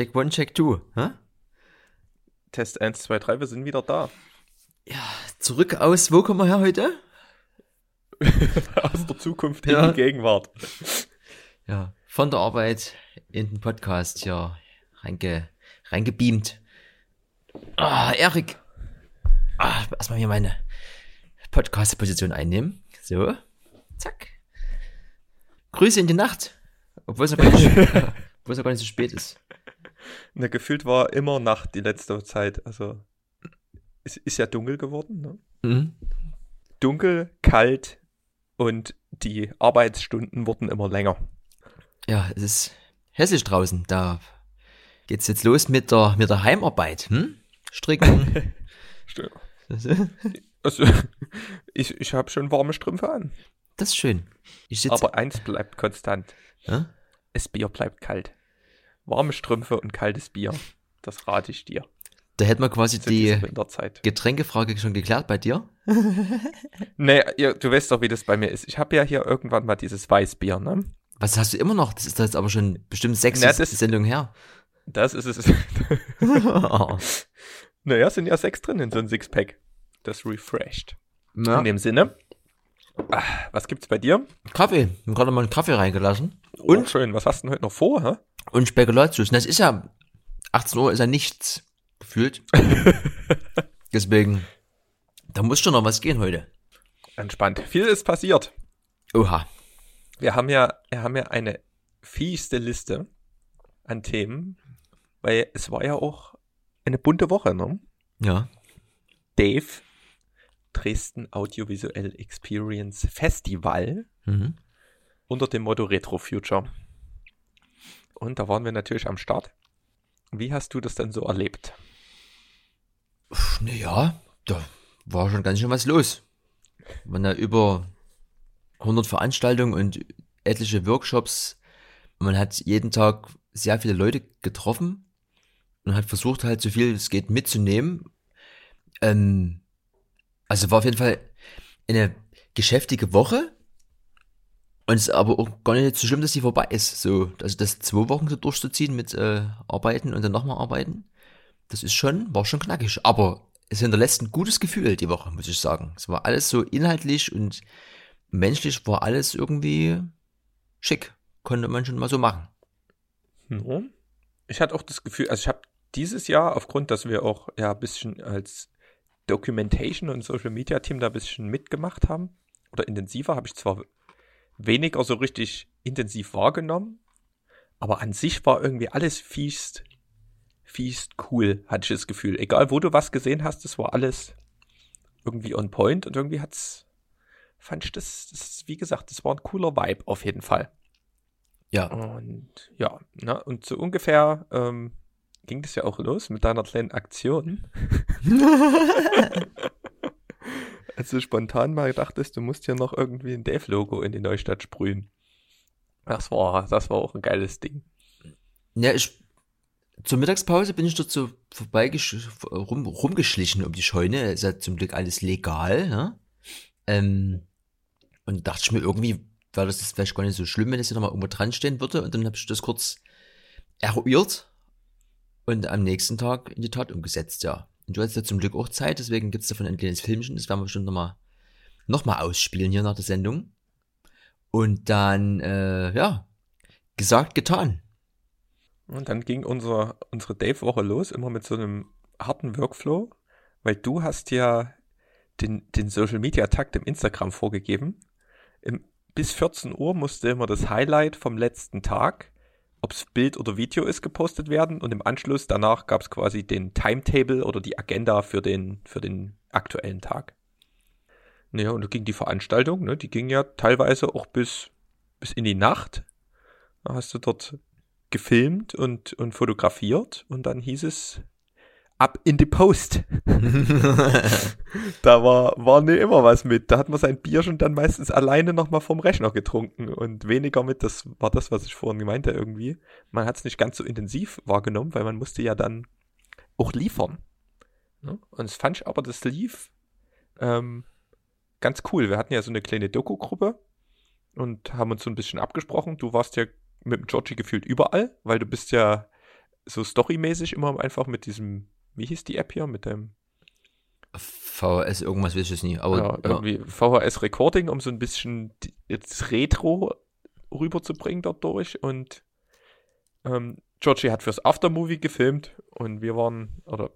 Check one, check two. Hä? Test 1, 2, 3, wir sind wieder da. Ja, zurück aus, wo kommen wir her heute? Aus der Zukunft in Ja. die Gegenwart. Ja, von der Arbeit in den Podcast hier reinge, reingebeamt. Ah, Erik. Ah, erstmal hier meine Podcast-Position einnehmen. So. Zack. Grüße in die Nacht. Obwohl es ja gar nicht, obwohl es ja gar nicht so spät ist. Na, gefühlt war immer Nacht die letzte Zeit. Also, es ist ja dunkel geworden. Ne? Mhm. Dunkel, kalt und die Arbeitsstunden wurden immer länger. Ja, es ist hässlich draußen. Da geht's jetzt los mit der, mit der Heimarbeit. Hm? Stricken. Also, ich, ich habe schon warme Strümpfe an. Das ist schön. Aber eins bleibt konstant. Ja? Das Bier bleibt kalt. Warme Strümpfe und kaltes Bier. Das rate ich dir. Da hätten wir quasi Zu die. Getränkefrage schon geklärt bei dir. Nee, ihr, du weißt doch, wie das bei mir ist. Ich habe ja hier irgendwann mal dieses Weißbier, ne? Was hast du immer noch? Das ist jetzt aber schon bestimmt sechs Na, das- Sendungen her. Das ist es. naja, sind ja sechs drin in so ein Sixpack. Das refreshed. ja. In dem Sinne. Ah, was gibt's bei dir? Kaffee. Wir haben gerade mal einen Kaffee reingelassen. Und Und, schön, was hast du denn heute noch vor, hä? Und Spekulatius. Das ist ja, 18 Uhr ist ja nichts gefühlt. Deswegen, da muss schon noch was gehen heute. Entspannt. Viel ist passiert. Oha. Wir haben ja, wir haben ja eine fieste Liste an Themen, weil es war ja auch eine bunte Woche, ne? Ja. Dave, Dresden Audiovisuell Experience Festival Mhm. unter dem Motto Retro Future. Und da waren wir natürlich am Start. Wie hast du das denn so erlebt? Naja, da war schon ganz schön was los. Man ja über 100 Veranstaltungen und etliche Workshops. Man hat jeden Tag sehr viele Leute getroffen und hat versucht halt so viel es geht mitzunehmen. Ähm, also war auf jeden Fall eine geschäftige Woche. Und es ist aber auch gar nicht so schlimm, dass die vorbei ist. So, also das zwei Wochen so durchzuziehen mit äh, Arbeiten und dann nochmal arbeiten. Das ist schon, war schon knackig. Aber es hinterlässt ein gutes Gefühl die Woche, muss ich sagen. Es war alles so inhaltlich und menschlich war alles irgendwie schick. Konnte man schon mal so machen. Ja. Ich hatte auch das Gefühl, also ich habe dieses Jahr, aufgrund, dass wir auch ja ein bisschen als Documentation und Social Media Team da ein bisschen mitgemacht haben, oder intensiver, habe ich zwar weniger so richtig intensiv wahrgenommen, aber an sich war irgendwie alles fiest, fiest cool, hatte ich das Gefühl. Egal, wo du was gesehen hast, das war alles irgendwie on point und irgendwie hat's, fand ich das, das wie gesagt, das war ein cooler Vibe auf jeden Fall. Ja, Und ja, ne, und so ungefähr ähm, ging das ja auch los mit deiner kleinen Aktion. Als du spontan mal dachtest, du musst ja noch irgendwie ein Dave-Logo in die Neustadt sprühen. Das war, das war auch ein geiles Ding. ja ich, zur Mittagspause bin ich dort so vorbeigesch rum, rumgeschlichen um die Scheune. Ist ja zum Glück alles legal, ne? Ähm, und dachte ich mir irgendwie, wäre das vielleicht gar nicht so schlimm, wenn es hier nochmal irgendwo dran stehen würde. Und dann habe ich das kurz eruiert und am nächsten Tag in die Tat umgesetzt, ja. Und du hast ja zum Glück auch Zeit, deswegen gibt's davon ein kleines Filmchen, das werden wir bestimmt nochmal noch mal ausspielen hier nach der Sendung. Und dann, äh, ja, gesagt, getan. Und dann ging unser, unsere Dave-Woche los, immer mit so einem harten Workflow, weil du hast ja den, den Social-Media-Takt im Instagram vorgegeben. Im, bis 14 Uhr musste immer das Highlight vom letzten Tag, ob es Bild oder Video ist, gepostet werden und im Anschluss danach gab es quasi den Timetable oder die Agenda für den, für den aktuellen Tag. Naja, und da ging die Veranstaltung, ne, die ging ja teilweise auch bis, bis in die Nacht. Da hast du dort gefilmt und, und fotografiert und dann hieß es ab in die Post. da war, war nicht immer was mit. Da hat man sein Bier schon dann meistens alleine nochmal vom Rechner getrunken und weniger mit, das war das, was ich vorhin gemeinte irgendwie. Man hat es nicht ganz so intensiv wahrgenommen, weil man musste ja dann auch liefern. Ne? Und es fand ich aber, das lief ähm, ganz cool. Wir hatten ja so eine kleine Doku-Gruppe und haben uns so ein bisschen abgesprochen. Du warst ja mit dem Georgie gefühlt überall, weil du bist ja so storymäßig immer einfach mit diesem, wie hieß die App hier, mit dem VHS, irgendwas weiß ich jetzt nie. Aber, ja, irgendwie ja. VHS Recording, um so ein bisschen jetzt Retro rüberzubringen dort durch. Und ähm, Georgie hat fürs Aftermovie gefilmt und wir waren, oder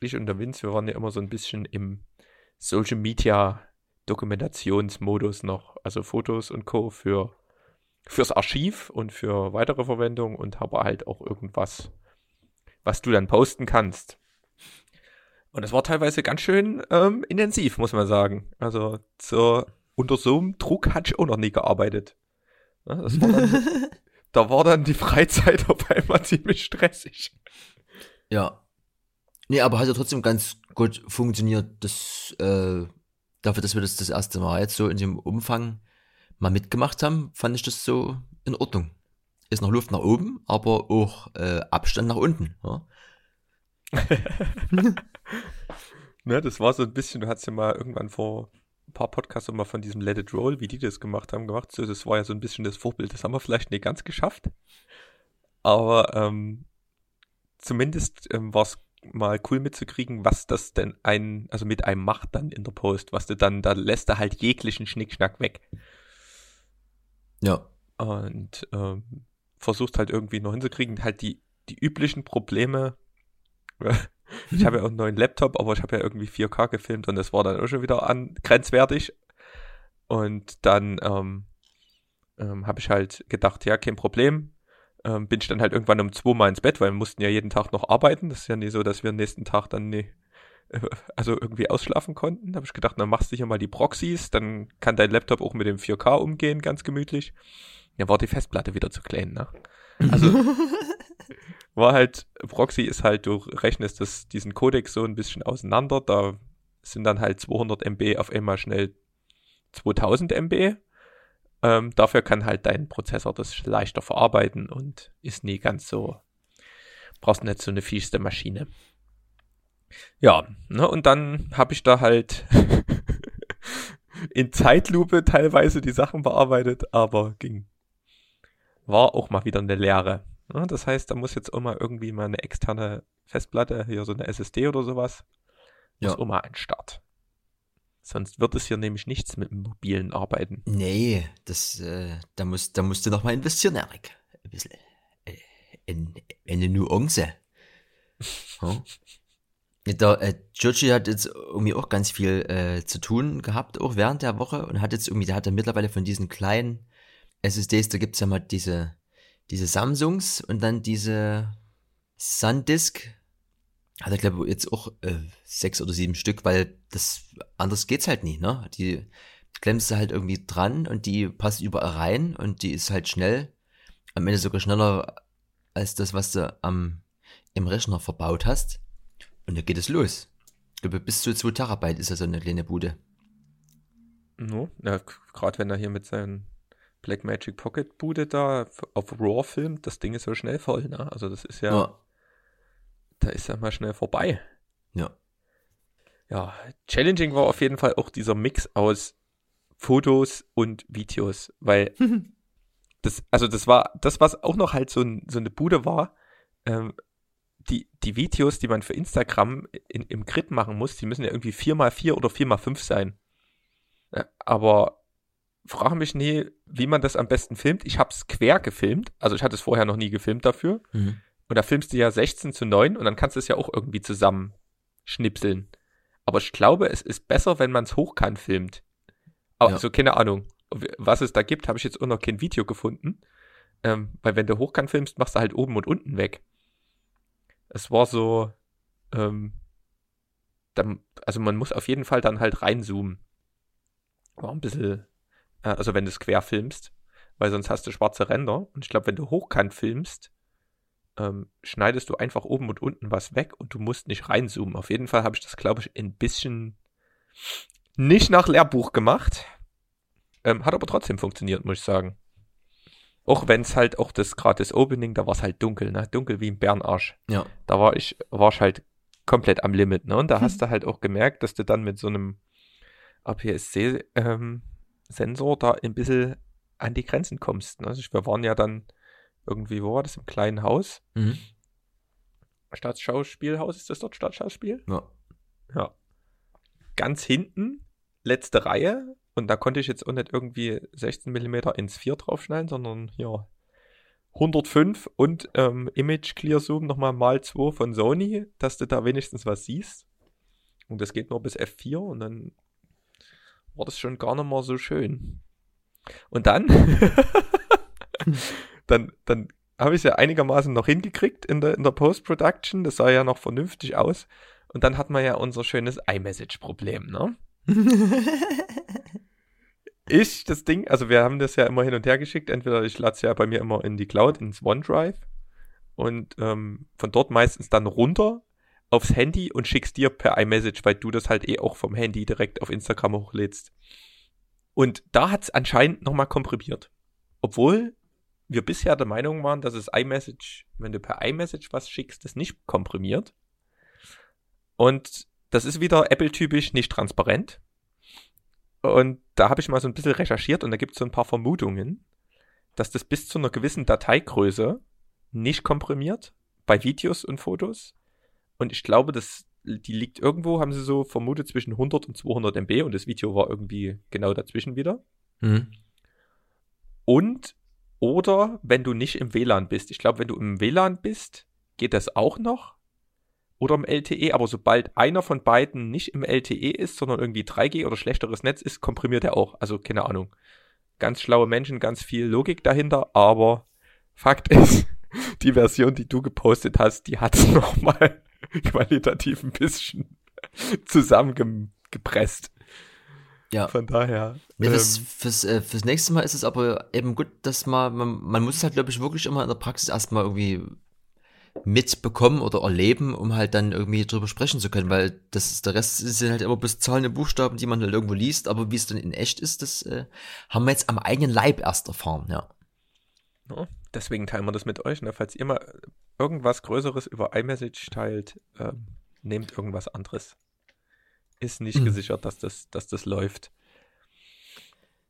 ich und der Vince, wir waren ja immer so ein bisschen im Social Media Dokumentationsmodus noch, also Fotos und Co. für fürs Archiv und für weitere Verwendung und habe halt auch irgendwas, was du dann posten kannst. Und es war teilweise ganz schön ähm, intensiv, muss man sagen. Also so, unter so einem Druck hatte ich auch noch nie gearbeitet. Ja, das war dann, da war dann die Freizeit auf einmal ziemlich stressig. Ja. Nee, aber hat ja trotzdem ganz gut funktioniert. Das, äh, dafür, dass wir das das erste Mal jetzt so in dem Umfang mal mitgemacht haben, fand ich das so in Ordnung. Ist noch Luft nach oben, aber auch äh, Abstand nach unten. Ja? ne, das war so ein bisschen, du hast ja mal irgendwann vor ein paar Podcasts mal von diesem Let It Roll, wie die das gemacht haben, gemacht. So, das war ja so ein bisschen das Vorbild. Das haben wir vielleicht nicht ganz geschafft. Aber ähm, zumindest ähm, war es mal cool mitzukriegen, was das denn ein, also mit einem macht dann in der Post, was du dann, da lässt er halt jeglichen Schnickschnack weg. Ja. Und ähm, versucht halt irgendwie noch hinzukriegen, halt die, die üblichen Probleme. ich habe ja auch einen neuen Laptop, aber ich habe ja irgendwie 4K gefilmt und das war dann auch schon wieder an, grenzwertig. Und dann ähm, ähm, habe ich halt gedacht, ja, kein Problem. Ähm, bin ich dann halt irgendwann um zwei Mal ins Bett, weil wir mussten ja jeden Tag noch arbeiten. Das ist ja nicht so, dass wir nächsten Tag dann nie, also irgendwie ausschlafen konnten. Habe ich gedacht, dann machst du hier mal die Proxys, dann kann dein Laptop auch mit dem 4K umgehen, ganz gemütlich. Ja, war die Festplatte wieder zu klein, ne? Also war halt, Proxy ist halt, du rechnest das, diesen Codec so ein bisschen auseinander, da sind dann halt 200 MB auf einmal schnell 2000 MB. Ähm, dafür kann halt dein Prozessor das leichter verarbeiten und ist nie ganz so, brauchst nicht so eine fieste Maschine. Ja, ne, und dann habe ich da halt in Zeitlupe teilweise die Sachen bearbeitet, aber ging. War auch mal wieder eine Lehre. Ne, das heißt, da muss jetzt auch mal irgendwie mal eine externe Festplatte, hier so eine SSD oder sowas, muss ja. auch mal ein Start. Sonst wird es hier nämlich nichts mit dem mobilen Arbeiten. Nee, das, äh, da, muss, da musst du noch mal investieren, Erik. Ein bisschen. Äh, in, in eine Nuance. Hm? Der äh, Giorgi hat jetzt irgendwie auch ganz viel äh, zu tun gehabt, auch während der Woche und hat jetzt irgendwie, der hat er mittlerweile von diesen kleinen SSDs, da gibt's ja mal diese, diese Samsungs und dann diese SanDisk. Hat er, glaube ich, jetzt auch äh, sechs oder sieben Stück, weil das anders geht's halt nie, ne? Die klemmst du halt irgendwie dran und die passt überall rein und die ist halt schnell, am Ende sogar schneller als das, was du am, im Rechner verbaut hast. Und da geht es los. Ich glaube, bis zu 2 Terabyte ist ja so eine kleine Bude. No, ja, gerade wenn er hier mit seinen Blackmagic Pocket Bude da auf RAW filmt, das Ding ist so schnell voll, ne? Also das ist ja, ja. da ist ja mal schnell vorbei. Ja. Ja, challenging war auf jeden Fall auch dieser Mix aus Fotos und Videos, weil das, also das war, das was auch noch halt so, ein, so eine Bude war, ähm, die, die Videos, die man für Instagram in, im Grid machen muss, die müssen ja irgendwie 4x4 oder 4x5 sein. Aber frage mich nie, wie man das am besten filmt. Ich habe es quer gefilmt, also ich hatte es vorher noch nie gefilmt dafür. Mhm. Und da filmst du ja 16 zu 9 und dann kannst du es ja auch irgendwie zusammen schnipseln. Aber ich glaube, es ist besser, wenn man es hochkant filmt. Also ja. keine Ahnung, was es da gibt, habe ich jetzt auch noch kein Video gefunden. Ähm, weil wenn du hochkant filmst, machst du halt oben und unten weg es war so, ähm, dann, also man muss auf jeden Fall dann halt reinzoomen. War ein bisschen, also wenn du es quer filmst, weil sonst hast du schwarze Ränder. Und ich glaube, wenn du hochkant filmst, ähm, schneidest du einfach oben und unten was weg und du musst nicht reinzoomen. Auf jeden Fall habe ich das, glaube ich, ein bisschen nicht nach Lehrbuch gemacht. Ähm, hat aber trotzdem funktioniert, muss ich sagen. Auch wenn es halt auch das gerade das Opening, da war es halt dunkel, ne? Dunkel wie ein Bärenarsch. Ja. Da war ich, war ich halt komplett am Limit, ne? Und da hm. hast du halt auch gemerkt, dass du dann mit so einem APS-C-Sensor ähm, da ein bisschen an die Grenzen kommst. Ne? Also wir waren ja dann Irgendwie, wo war das? Im kleinen Haus. Mhm. Staatsschauspielhaus, ist das dort Staatsschauspiel? Ja. Ja. Ganz hinten, letzte Reihe. Und da konnte ich jetzt auch nicht irgendwie 16 mm ins 4 draufschneiden, sondern hier 105 und ähm, Image Clear Zoom nochmal mal 2 von Sony, dass du da wenigstens was siehst. Und das geht nur bis F4 und dann war das schon gar nicht mal so schön. Und dann, dann, dann habe ich es ja einigermaßen noch hingekriegt in der, in der Post-Production. Das sah ja noch vernünftig aus. Und dann hat man ja unser schönes iMessage-Problem, ne? ich das Ding, also wir haben das ja immer hin und her geschickt. Entweder ich lade es ja bei mir immer in die Cloud, ins OneDrive und ähm, von dort meistens dann runter aufs Handy und schickst dir per iMessage, weil du das halt eh auch vom Handy direkt auf Instagram hochlädst. Und da hat es anscheinend nochmal komprimiert. Obwohl wir bisher der Meinung waren, dass es iMessage, wenn du per iMessage was schickst, das nicht komprimiert. Und das ist wieder Apple-typisch nicht transparent. Und da habe ich mal so ein bisschen recherchiert und da gibt es so ein paar Vermutungen, dass das bis zu einer gewissen Dateigröße nicht komprimiert bei Videos und Fotos. Und ich glaube, das, die liegt irgendwo, haben sie so vermutet, zwischen 100 und 200 MB und das Video war irgendwie genau dazwischen wieder. Mhm. Und oder wenn du nicht im WLAN bist. Ich glaube, wenn du im WLAN bist, geht das auch noch. Oder im LTE, aber sobald einer von beiden nicht im LTE ist, sondern irgendwie 3G oder schlechteres Netz ist, komprimiert er auch. Also keine Ahnung. Ganz schlaue Menschen, ganz viel Logik dahinter, aber Fakt ist, die Version, die du gepostet hast, die hat es nochmal qualitativ ein bisschen zusammengepresst. Ja. Von daher. Ja, fürs, ähm, fürs, äh, fürs nächste Mal ist es aber eben gut, dass man, man, man muss es halt, glaube ich, wirklich immer in der Praxis erstmal irgendwie mitbekommen oder erleben, um halt dann irgendwie drüber sprechen zu können, weil das ist, der Rest sind halt immer bis Zahlen und Buchstaben, die man halt irgendwo liest, aber wie es dann in echt ist, das äh, haben wir jetzt am eigenen Leib erst erfahren, ja. ja, deswegen teilen wir das mit euch. Ne? Falls ihr mal irgendwas Größeres über iMessage teilt, ähm, nehmt irgendwas anderes. Ist nicht Mhm. gesichert, dass das, dass das läuft.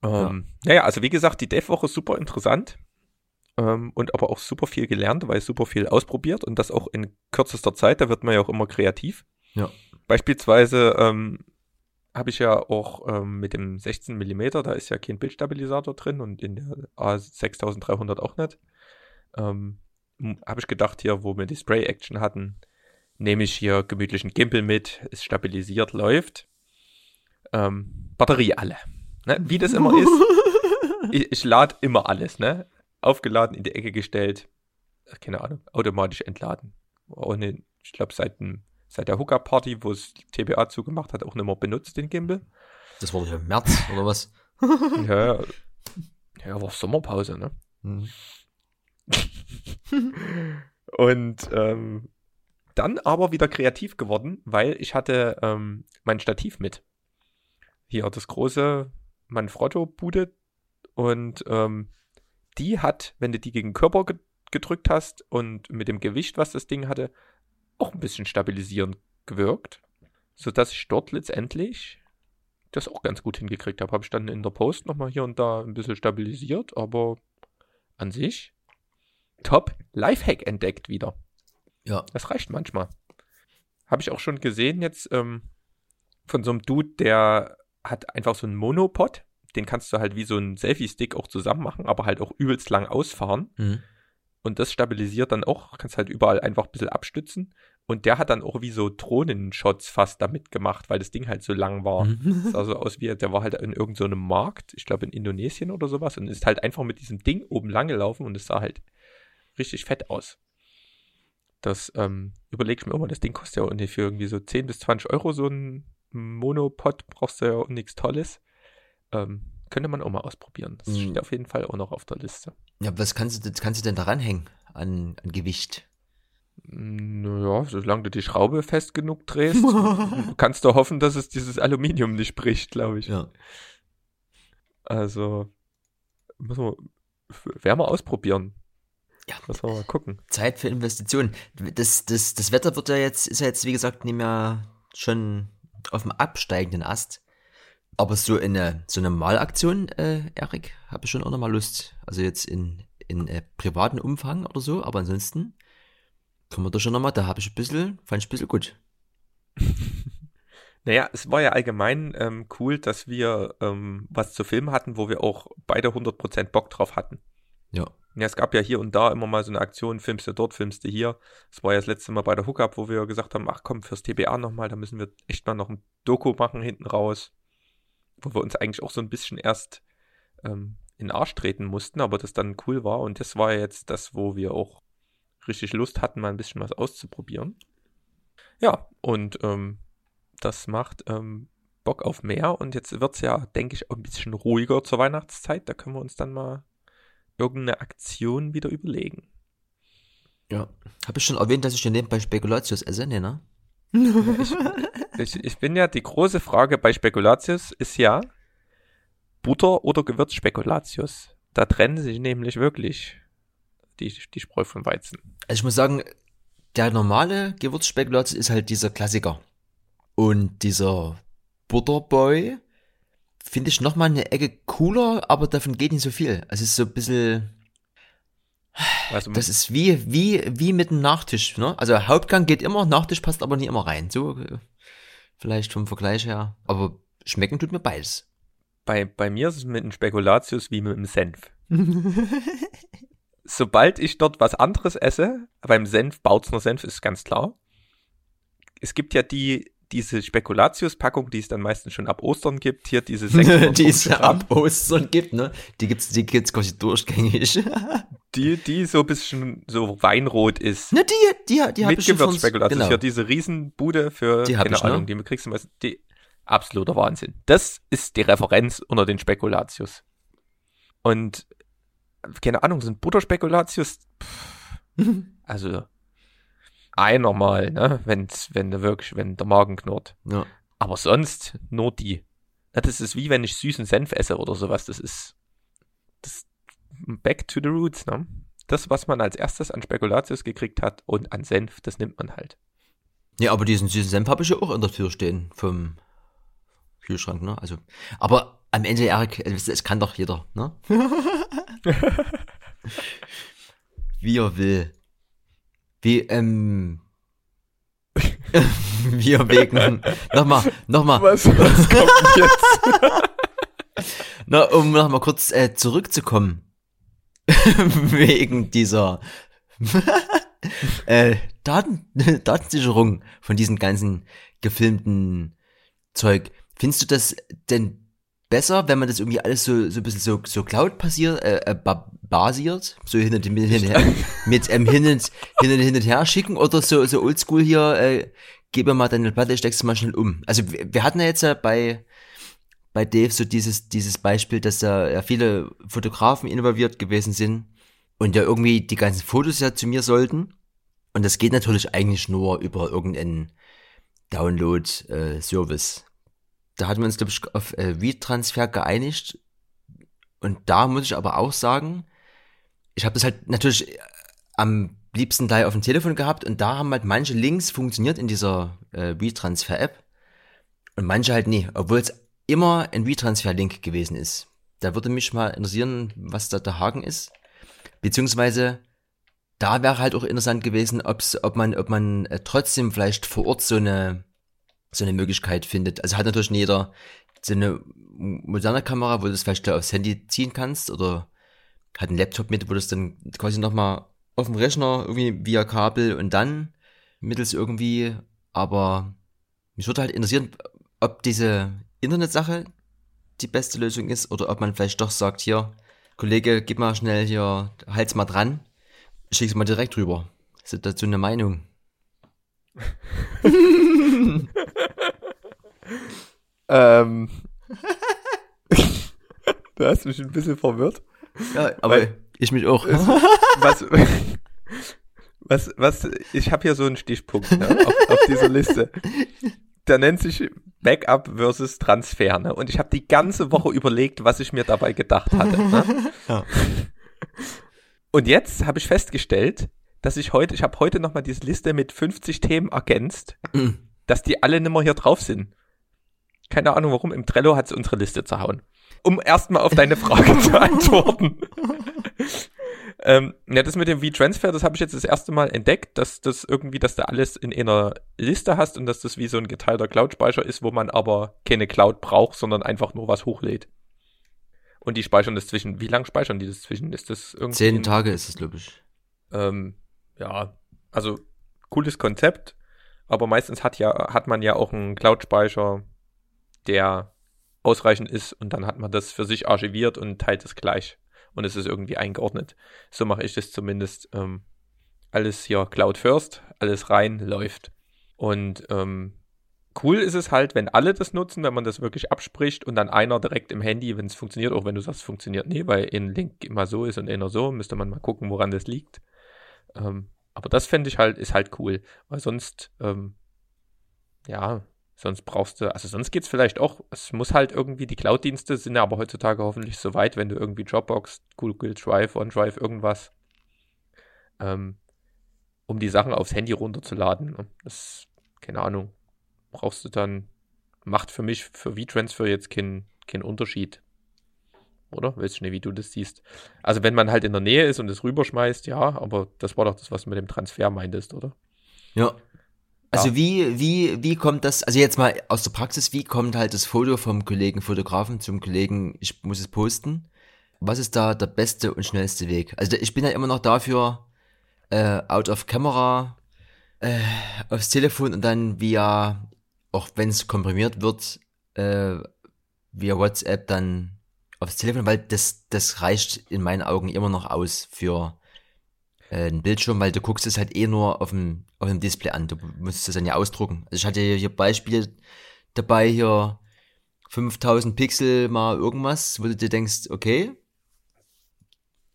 Ähm, Naja, also wie gesagt, die Dev-Woche ist super interessant ähm, und aber auch super viel gelernt, weil super viel ausprobiert und das auch in kürzester Zeit. Da wird man ja auch immer kreativ. Ja. Beispielsweise ähm, habe ich ja auch ähm, mit dem 16 mm, da ist ja kein Bildstabilisator drin und in der A6300 auch nicht. Ähm, habe ich gedacht, hier, wo wir die Spray-Action hatten, nehme ich hier gemütlichen Gimbal mit, ist stabilisiert, läuft. Ähm, Batterie alle. Ne? Wie das immer ist, ich, ich lade immer alles, ne? Aufgeladen, in die Ecke gestellt, äh, keine Ahnung, automatisch entladen. Ohne, ich glaube, seit, dem- seit der Hookup-Party, wo es TBA zugemacht hat, auch nicht mehr benutzt, den Gimbal. Das war ja im März oder was? Ja, ja. ja, war Sommerpause, ne? Mhm. Und ähm, dann aber wieder kreativ geworden, weil ich hatte ähm, mein Stativ mit. Hier das große Manfrotto-Bude. Und ähm, die hat, wenn du die gegen den Körper ge gedrückt hast und mit dem Gewicht, was das Ding hatte, auch ein bisschen stabilisierend gewirkt. Sodass ich dort letztendlich das auch ganz gut hingekriegt habe. Habe ich dann in der Post nochmal hier und da ein bisschen stabilisiert, aber an sich top Lifehack entdeckt wieder. Ja. Das reicht manchmal. Habe ich auch schon gesehen jetzt ähm, von so einem Dude, der hat einfach so einen Monopod. Den kannst du halt wie so einen Selfie-Stick auch zusammen machen, aber halt auch übelst lang ausfahren. Mhm. Und das stabilisiert dann auch, kannst halt überall einfach ein bisschen abstützen. Und der hat dann auch wie so Drohnenshots fast damit gemacht, weil das Ding halt so lang war. Mhm. Sah so aus wie, der war halt in irgendeinem so einem Markt, ich glaube in Indonesien oder sowas, und ist halt einfach mit diesem Ding oben lang gelaufen und es sah halt richtig fett aus. Das ähm, überlege ich mir immer, das Ding kostet ja für irgendwie so 10 bis 20 Euro so ein Monopod, brauchst du ja auch nichts Tolles. Ähm, könnte man auch mal ausprobieren. Das Mhm. steht auf jeden Fall auch noch auf der Liste. Ja, was kannst du, kannst du denn da ranhängen an, an Gewicht? Naja, solange du die Schraube fest genug drehst, kannst du hoffen, dass es dieses Aluminium nicht bricht, glaube ich. Ja. Also, müssen wir, werden wir ausprobieren. Ja. Müssen wir mal gucken. Zeit für Investitionen. Das, das, das Wetter wird ja jetzt, ist ja jetzt, wie gesagt, nicht mehr schon auf dem absteigenden Ast. Aber so eine, so eine Malaktion, äh, Erik, habe ich schon auch noch mal Lust. Also jetzt in, in äh, privaten Umfang oder so, aber ansonsten können wir da schon nochmal, da habe ich ein bisschen, fand ich ein bisschen gut. Naja, es war ja allgemein ähm, cool, dass wir ähm, was zu filmen hatten, wo wir auch beide 100% Bock drauf hatten. Ja. Ja, es gab ja hier und da immer mal so eine Aktion, filmst du dort, filmst du hier. Das war ja das letzte Mal bei der Hookup, wo wir gesagt haben, ach komm, fürs TBA nochmal, da müssen wir echt mal noch ein Doku machen hinten raus. Wo wir uns eigentlich auch so ein bisschen erst ähm, in den Arsch treten mussten, aber das dann cool war. Und das war jetzt das, wo wir auch richtig Lust hatten, mal ein bisschen was auszuprobieren. Ja, und ähm, das macht ähm, Bock auf mehr. Und jetzt wird's ja, denke ich, auch ein bisschen ruhiger zur Weihnachtszeit. Da können wir uns dann mal irgendeine Aktion wieder überlegen. Ja. Habe ich schon erwähnt, dass ich hier nebenbei Spekulatius esse? Ne? Ich, ich bin ja, die große Frage bei Spekulatius ist ja, Butter oder Gewürzspekulatius. Da trennen sich nämlich wirklich die, die Spreu von Weizen. Also ich muss sagen, der normale Gewürzspekulatius ist halt dieser Klassiker. Und dieser Butterboy finde ich nochmal eine Ecke cooler, aber davon geht nicht so viel. Also es ist so ein bisschen, Also, das ist wie, wie, wie mit dem Nachtisch, ne? Also Hauptgang geht immer, Nachtisch passt aber nie immer rein. So, äh, vielleicht vom Vergleich her. Aber schmecken tut mir beides. bei, bei mir ist es mit dem Spekulatius wie mit dem Senf. Sobald ich dort was anderes esse, beim Senf, Bautzner Senf ist ganz klar. Es gibt ja die, diese Spekulatius-Packung, die es dann meistens schon ab Ostern gibt. Hier diese 650 die es ab Ostern gibt, ne? Die gibt's, die gibt's quasi durchgängig. die, die so ein bisschen so weinrot ist. ne, die, die, die hab mit ich schon Gewürzspekulatius. Genau. Hier diese Riesenbude für, Die keine ich, ne? Ahnung, die kriegst du meistens, die, absoluter Wahnsinn. Das ist die Referenz unter den Spekulatius. Und, keine Ahnung, ein Butterspekulatius, pff, also, einer mal, ne, wenn's, wenn der wirklich, wenn der Magen knurrt. Ja. Aber sonst nur die. Das ist wie wenn ich süßen Senf esse oder sowas. Das ist das back to the roots, ne? Das, was man als erstes an Spekulatius gekriegt hat und an Senf, das nimmt man halt. Ja, aber diesen süßen Senf habe ich ja auch in der Tür stehen vom Kühlschrank, ne? Also, aber am Ende, Erik, es, es kann doch jeder, ne? Wie er will. Wie, ähm, wir wegen, nochmal, nochmal, Was, was kommt jetzt? na, um nochmal kurz äh, zurückzukommen. wegen dieser äh, Daten, Datensicherung von diesem ganzen gefilmten Zeug. Findest du das denn besser, wenn man das irgendwie alles so, so ein bisschen so, so Cloud passiert, äh, äh, basiert, so hin und, hin und her, mit ähm, hin, und, hin und hin und her schicken oder so, so oldschool hier, äh, gib mir mal deine Platte, steckst du mal schnell um. Also wir, wir hatten ja jetzt ja bei, bei Dave so dieses, dieses Beispiel, dass da ja viele Fotografen involviert gewesen sind und ja irgendwie die ganzen Fotos ja zu mir sollten. Und das geht natürlich eigentlich nur über irgendeinen Download-Service. da hatten wir uns, glaube ich, auf äh, Read-Transfer geeinigt. Und da muss ich aber auch sagen, ich habe das halt natürlich äh, am liebsten gleich auf dem Telefon gehabt und da haben halt manche Links funktioniert in dieser äh, Read-Transfer-App und manche halt nie, obwohl es immer ein Read-Transfer-Link gewesen ist. Da würde mich mal interessieren, was da der Haken ist. Beziehungsweise, da wäre halt auch interessant gewesen, ob's, ob man, ob man äh, trotzdem vielleicht vor Ort so eine, so eine Möglichkeit findet. Also hat natürlich jeder so eine moderne Kamera, wo du das vielleicht aufs Handy ziehen kannst oder hat einen Laptop mit, wo das dann quasi nochmal auf dem Rechner irgendwie via Kabel und dann mittels irgendwie, aber mich würde halt interessieren, ob diese Internetsache die beste Lösung ist oder ob man vielleicht doch sagt, hier, Kollege, gib mal schnell hier, halt's mal dran, schick's mal direkt rüber. Ist das dazu eine Meinung? ähm. du hast mich ein bisschen verwirrt. Ja, aber Weil- ich mich auch. Was, was, was, ich habe hier so einen Stichpunkt ne, auf, auf dieser Liste. Der nennt sich Backup versus Transfer. Ne? Und ich habe die ganze Woche überlegt, was ich mir dabei gedacht hatte. Ne? Ja. Und jetzt habe ich festgestellt, dass ich heute, ich habe heute nochmal diese Liste mit 50 Themen ergänzt, Mhm. dass die alle nimmer hier drauf sind. Keine Ahnung warum, im Trello hat sie unsere Liste zerhauen. Um erstmal auf deine Frage zu antworten. ähm, ja, das mit dem V-Transfer, das habe ich jetzt das erste Mal entdeckt, dass das irgendwie, dass du alles in einer Liste hast und dass das wie so ein geteilter Cloud-Speicher ist, wo man aber keine Cloud braucht, sondern einfach nur was hochlädt. Und die speichern das zwischen, wie lang speichern die das zwischen? Ist das irgendwie? Zehn Tage ist es, glaube ich. Ähm, ja, also cooles Konzept, aber meistens hat ja, hat man ja auch einen Cloud-Speicher, der ausreichend ist und dann hat man das für sich archiviert und teilt es gleich und es ist irgendwie eingeordnet. So mache ich das zumindest. Ähm, alles hier Cloud First, alles rein, läuft. Und ähm, cool ist es halt, wenn alle das nutzen, wenn man das wirklich abspricht und dann einer direkt im Handy, wenn es funktioniert, auch wenn du sagst, es funktioniert nee, weil ein Link immer so ist und einer so, müsste man mal gucken, woran das liegt. Ähm, aber das fände ich halt, ist halt cool, weil sonst, ähm, ja, Sonst brauchst du, also sonst geht's vielleicht auch, es muss halt irgendwie, die Cloud-Dienste sind ja aber heutzutage hoffentlich so weit, wenn du irgendwie Dropbox, Google Drive, OneDrive, irgendwas, ähm, um die Sachen aufs Handy runterzuladen. Ne? Das, keine Ahnung, brauchst du dann, macht für mich, für V-Transfer jetzt keinen kein Unterschied. Oder? Weißt du nicht, wie du das siehst. Also wenn man halt in der Nähe ist und es rüberschmeißt, ja, aber das war doch das, was du mit dem Transfer meintest, oder? Ja, also wie, wie, wie kommt das, also jetzt mal aus der Praxis, wie kommt halt das Foto vom Kollegen Fotografen zum Kollegen, ich muss es posten? Was ist da der beste und schnellste Weg? Also ich bin ja immer noch dafür, äh, out of camera, äh, aufs Telefon und dann via, auch wenn es komprimiert wird, äh, via WhatsApp dann aufs Telefon, weil das, das reicht in meinen Augen immer noch aus für ein Bildschirm, weil du guckst es halt eh nur auf dem, auf dem Display an. Du musst es dann ja ausdrucken. Also ich hatte hier Beispiele dabei, hier 5000 Pixel mal irgendwas, wo du dir denkst, okay,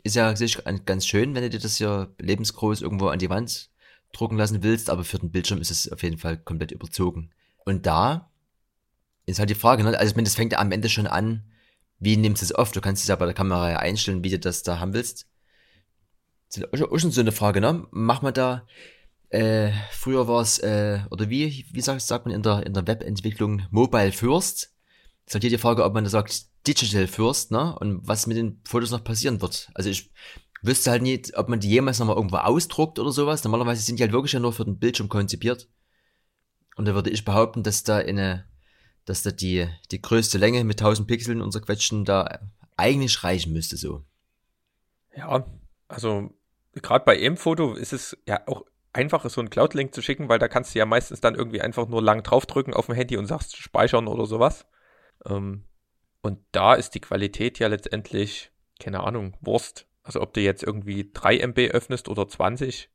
ist ja ganz schön, wenn du dir das hier lebensgroß irgendwo an die Wand drucken lassen willst, aber für den Bildschirm ist es auf jeden Fall komplett überzogen. Und da ist halt die Frage, ne? also ich meine, das fängt ja am Ende schon an, wie nimmst du es auf? Du kannst es ja bei der Kamera ja einstellen, wie du das da haben willst auch schon so eine Frage, ne? Mach mal da, äh, früher war es, äh, oder wie, wie sagt, sagt man in der, in der Webentwicklung Mobile First? ist halt hier die Frage, ob man da sagt Digital First, ne? Und was mit den Fotos noch passieren wird. Also ich wüsste halt nicht, ob man die jemals nochmal irgendwo ausdruckt oder sowas. Normalerweise sind die halt wirklich ja nur für den Bildschirm konzipiert. Und da würde ich behaupten, dass da eine, dass da die, die größte Länge mit 1000 Pixeln unser Quetschen da eigentlich reichen müsste so. Ja, also gerade bei M-Foto ist es ja auch einfacher, so einen Cloud-Link zu schicken, weil da kannst du ja meistens dann irgendwie einfach nur lang draufdrücken auf dem Handy und sagst speichern oder sowas. Ähm, und da ist die Qualität ja letztendlich, keine Ahnung, Wurst. Also ob du jetzt irgendwie 3 MB öffnest oder 20,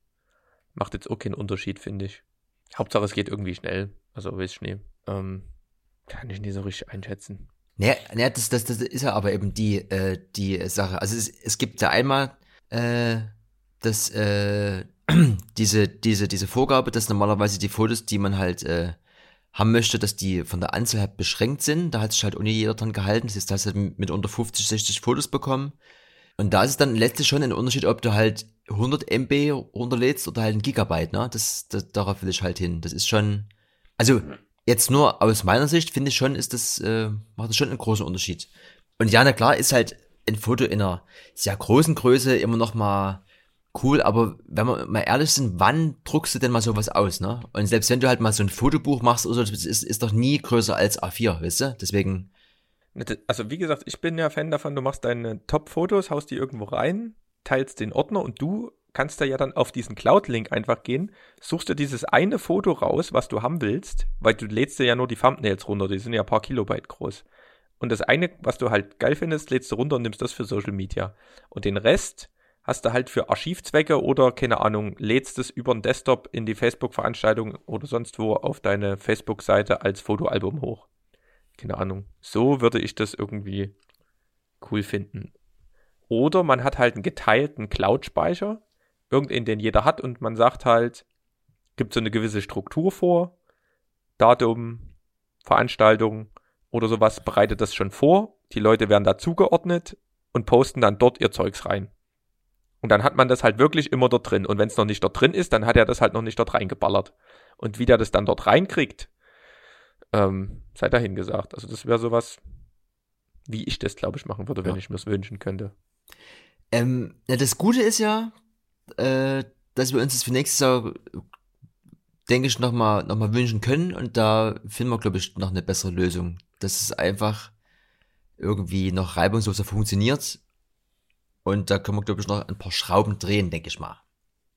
macht jetzt auch keinen Unterschied, finde ich. Hauptsache es geht irgendwie schnell. Also weiß nicht. Ähm, kann ich nicht so richtig einschätzen. Naja, naja das, das, das ist ja aber eben die, äh, die Sache. Also es, es gibt ja einmal äh, dass äh, diese, diese, diese Vorgabe, dass normalerweise die Fotos, die man halt äh, haben möchte, dass die von der Anzahl her beschränkt sind. Da hat sich halt nie jeder dran gehalten. Das ist, dass halt mit unter 50, 60 Fotos bekommen. Und da ist es dann letztlich schon ein Unterschied, ob du halt 100 MB runterlädst oder halt ein Gigabyte, ne? Das, das, darauf will ich halt hin. Das ist schon, also jetzt nur aus meiner Sicht finde ich schon, ist das, äh, macht das schon einen großen Unterschied. Und ja, na klar, ist halt ein Foto in einer sehr großen Größe immer noch mal cool, aber wenn wir mal ehrlich sind, wann druckst du denn mal sowas aus, ne? Und selbst wenn du halt mal so ein Fotobuch machst oder so, ist, ist doch nie größer als A4, weißt du? Deswegen. Also wie gesagt, ich bin ja Fan davon, du machst deine Top-Fotos, haust die irgendwo rein, teilst den Ordner und du kannst da ja dann auf diesen Cloud-Link einfach gehen, suchst dir dieses eine Foto raus, was du haben willst, weil du lädst dir ja nur die Thumbnails runter, die sind ja ein paar Kilobyte groß. Und das eine, was du halt geil findest, lädst du runter und nimmst das für Social Media. Und den Rest hast du halt für Archivzwecke oder, keine Ahnung, lädst es über den Desktop in die Facebook-Veranstaltung oder sonst wo auf deine Facebook-Seite als Fotoalbum hoch. Keine Ahnung. So würde ich das irgendwie cool finden. Oder man hat halt einen geteilten Cloud-Speicher, irgendeinen, den jeder hat, und man sagt halt, gibt so eine gewisse Struktur vor, Datum, Veranstaltung oder sowas, bereitet das schon vor, die Leute werden da zugeordnet und posten dann dort ihr Zeugs rein. Und dann hat man das halt wirklich immer dort drin. Und wenn es noch nicht dort drin ist, dann hat er das halt noch nicht dort reingeballert. Und wie der das dann dort reinkriegt, ähm, sei dahin gesagt. Also das wäre sowas, wie ich das, glaube ich, machen würde, wenn ja. ich mir es wünschen könnte. Ähm, ja, das Gute ist ja, äh, dass wir uns das für nächstes Jahr, denke ich, nochmal noch mal wünschen können und da finden wir, glaube ich, noch eine bessere Lösung. Dass es einfach irgendwie noch reibungsloser funktioniert und da können wir, glaube ich, noch ein paar Schrauben drehen, denke ich mal.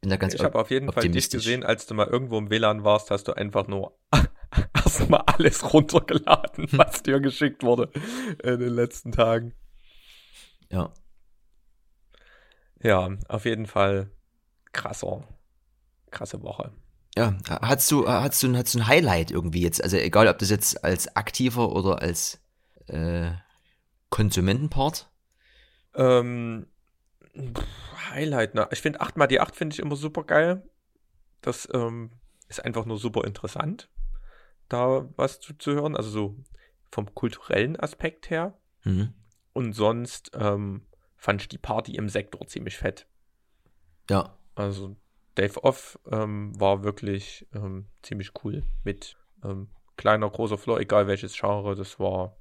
Bin da ganz ich habe auf jeden Fall dich gesehen, als du mal irgendwo im WLAN warst, hast du einfach nur erstmal alles runtergeladen, was dir geschickt wurde in den letzten Tagen. Ja. Ja, auf jeden Fall krasser, krasse Woche. Ja, hast du, hast du, hast du ein Highlight irgendwie jetzt? Also egal, ob das jetzt als aktiver oder als äh, Konsumentenpart? Ähm, Highlight, ne? Ich finde 8 x die 8 finde ich immer super geil. Das ähm, ist einfach nur super interessant, da was zu, zu hören. Also so vom kulturellen Aspekt her. Mhm. Und sonst ähm, fand ich die Party im Sektor ziemlich fett. Ja. Also Dave Off ähm, war wirklich ähm, ziemlich cool mit ähm, kleiner, großer Floor, egal welches Genre, das war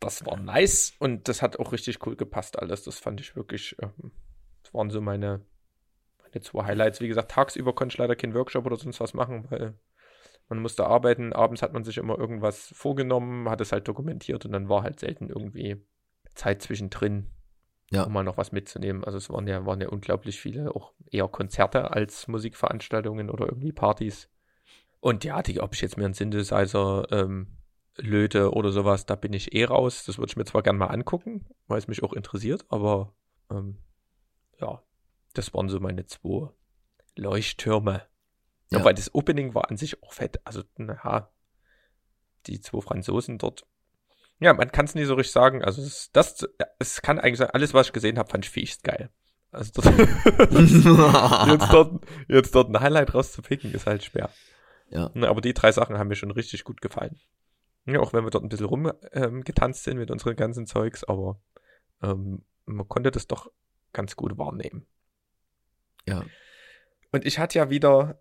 das war nice und das hat auch richtig cool gepasst alles. Das fand ich wirklich, ähm, das waren so meine, meine zwei Highlights. Wie gesagt, tagsüber konnte ich leider keinen Workshop oder sonst was machen, weil man musste arbeiten. Abends hat man sich immer irgendwas vorgenommen, hat es halt dokumentiert und dann war halt selten irgendwie Zeit zwischendrin, ja. um mal noch was mitzunehmen. Also es waren ja, waren ja unglaublich viele, auch eher Konzerte als Musikveranstaltungen oder irgendwie Partys. Und ja, die, ob ich jetzt mir einen Synthesizer ähm, löte oder sowas, da bin ich eh raus. Das würde ich mir zwar gerne mal angucken, weil es mich auch interessiert, aber ähm, ja, das waren so meine zwei Leuchttürme. Ja. Aber das Opening war an sich auch fett. Also, naja, die zwei Franzosen dort. Ja, man kann es nie so richtig sagen. Also, es, das, es kann eigentlich sein, alles, was ich gesehen habe, fand ich fies geil. Also, das, jetzt, dort, jetzt dort ein Highlight rauszupicken, ist halt schwer. Ja. Aber die drei Sachen haben mir schon richtig gut gefallen. Ja, auch wenn wir dort ein bisschen rumgetanzt ähm, sind mit unseren ganzen Zeugs, aber ähm, man konnte das doch ganz gut wahrnehmen. Ja. Und ich hatte ja wieder,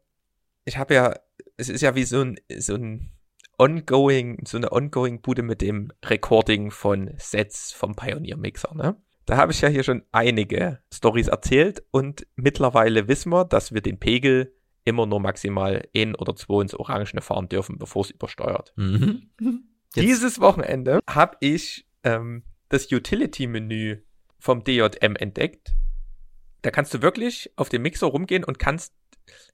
ich habe ja, es ist ja wie so ein, so ein ongoing, so eine ongoing Bude mit dem Recording von Sets vom Pioneer Mixer, ne? Da habe ich ja hier schon einige Stories erzählt und mittlerweile wissen wir, dass wir den Pegel immer nur maximal ein oder zwei ins Orangene fahren dürfen, bevor es übersteuert. Mhm. Dieses Wochenende habe ich ähm, das Utility-Menü vom DJM entdeckt. Da kannst du wirklich auf dem Mixer rumgehen und kannst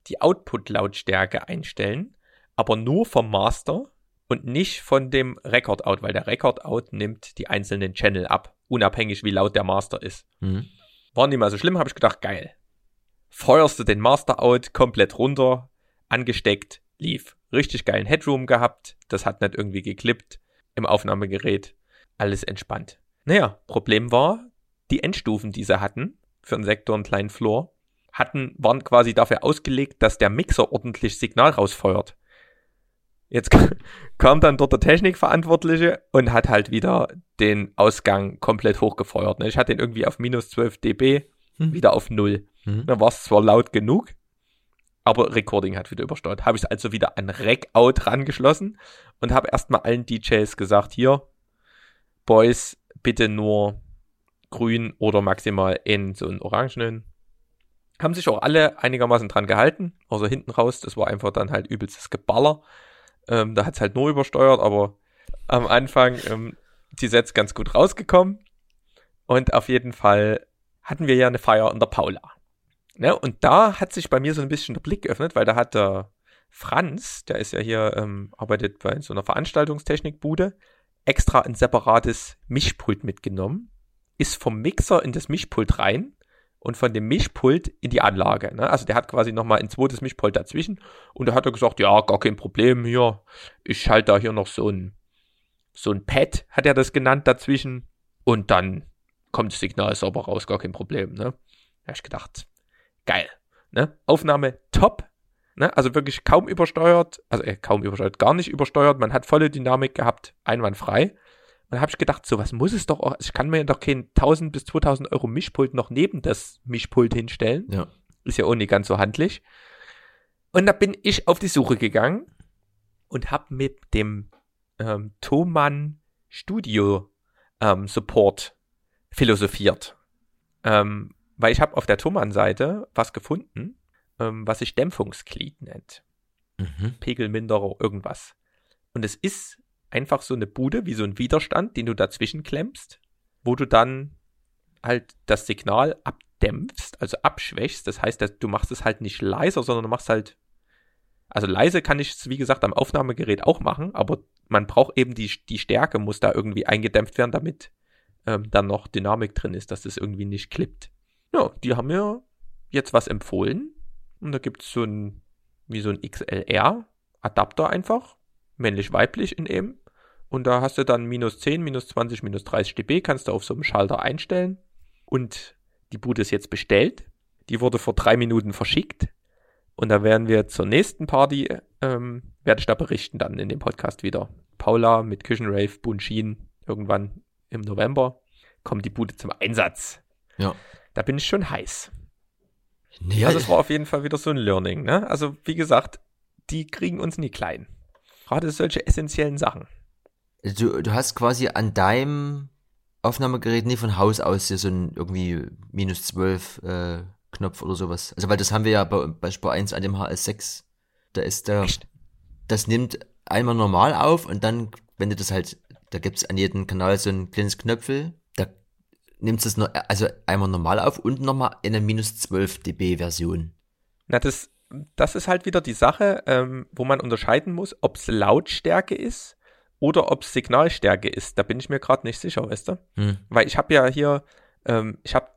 die Output-Lautstärke einstellen, aber nur vom Master und nicht von dem Record-Out, weil der Record-Out nimmt die einzelnen Channel ab, unabhängig wie laut der Master ist. Mhm. War nicht mal so schlimm, habe ich gedacht, geil feuerst du den Master out komplett runter, angesteckt, lief. Richtig geilen Headroom gehabt, das hat nicht irgendwie geklippt im Aufnahmegerät, alles entspannt. Naja, Problem war, die Endstufen, die sie hatten, für einen Sektor und kleinen Floor, hatten, waren quasi dafür ausgelegt, dass der Mixer ordentlich Signal rausfeuert. Jetzt kam dann dort der Technikverantwortliche und hat halt wieder den Ausgang komplett hochgefeuert. Ne? Ich hatte ihn irgendwie auf minus 12 dB, hm. wieder auf null. Mhm. Dann war es zwar laut genug, aber Recording hat wieder übersteuert. Habe ich also wieder an Rec-Out rangeschlossen und habe erstmal allen DJs gesagt, hier, Boys, bitte nur grün oder maximal in so einen orangenen. Haben sich auch alle einigermaßen dran gehalten, außer hinten raus, das war einfach dann halt übelstes Geballer. Ähm, da hat es halt nur übersteuert, aber am Anfang ähm, die Sets ganz gut rausgekommen. Und auf jeden Fall hatten wir ja eine Feier in der Paula. Ne? Und da hat sich bei mir so ein bisschen der Blick geöffnet, weil da hat der Franz, der ist ja hier, ähm, arbeitet bei so einer Veranstaltungstechnikbude, extra ein separates Mischpult mitgenommen, ist vom Mixer in das Mischpult rein und von dem Mischpult in die Anlage. Ne? Also der hat quasi nochmal ein zweites Mischpult dazwischen und da hat er gesagt, ja, gar kein Problem hier, ich schalte da hier noch so ein, so ein Pad, hat er das genannt, dazwischen und dann kommt das Signal sauber raus, gar kein Problem. Ne? Da hab ich gedacht, geil. Ne? Aufnahme top. Ne? Also wirklich kaum übersteuert, also äh, kaum übersteuert, gar nicht übersteuert. Man hat volle Dynamik gehabt, einwandfrei. Und da habe ich gedacht, so was muss es doch auch. Ich kann mir doch kein 1000 bis 2000 Euro Mischpult noch neben das Mischpult hinstellen. Ja. Ist ja auch nicht ganz so handlich. Und da bin ich auf die Suche gegangen und habe mit dem ähm, Thomann Studio ähm, Support philosophiert. Ähm, weil ich habe auf der Thomann-Seite was gefunden, ähm, was sich Dämpfungsglied nennt. Mhm. Pegelminderer, irgendwas. Und es ist einfach so eine Bude, wie so ein Widerstand, den du dazwischen klemmst, wo du dann halt das Signal abdämpfst, also abschwächst. Das heißt, du machst es halt nicht leiser, sondern du machst halt, also leise kann ich es, wie gesagt, am Aufnahmegerät auch machen, aber man braucht eben die, die Stärke, muss da irgendwie eingedämpft werden, damit ähm, dann noch Dynamik drin ist, dass das irgendwie nicht klippt. Ja, die haben mir jetzt was empfohlen. Und da gibt es so ein, wie so ein XLR-Adapter einfach. Männlich-weiblich in eben. Und da hast du dann minus 10, minus 20, minus 30 dB, kannst du auf so einem Schalter einstellen. Und die Bude ist jetzt bestellt. Die wurde vor drei Minuten verschickt. Und da werden wir zur nächsten Party, ähm, werde ich da berichten dann in dem Podcast wieder. Paula mit Küchenrave, Bunshin, irgendwann im November kommt die Bude zum Einsatz. Ja. Da bin ich schon heiß. Nee, Also es war auf jeden Fall wieder so ein Learning, ne? Also wie gesagt, die kriegen uns nie klein. Gerade solche essentiellen Sachen. du, du hast quasi an deinem Aufnahmegerät nie von Haus aus hier so ein irgendwie minus 12 äh, Knopf oder sowas. Also weil das haben wir ja bei, bei Spur 1 an dem HS6. Da ist der, Echt? das nimmt einmal normal auf und dann, wenn du das halt, da gibt's an jedem Kanal so ein kleines Knöpfel, da nimmst du es nur, also einmal normal auf und nochmal in einer minus 12 dB Version. Na, das, das ist halt wieder die Sache, ähm, wo man unterscheiden muss, ob es Lautstärke ist oder ob es Signalstärke ist. Da bin ich mir gerade nicht sicher, weißt du? Hm. Weil ich habe ja hier, ähm, ich habe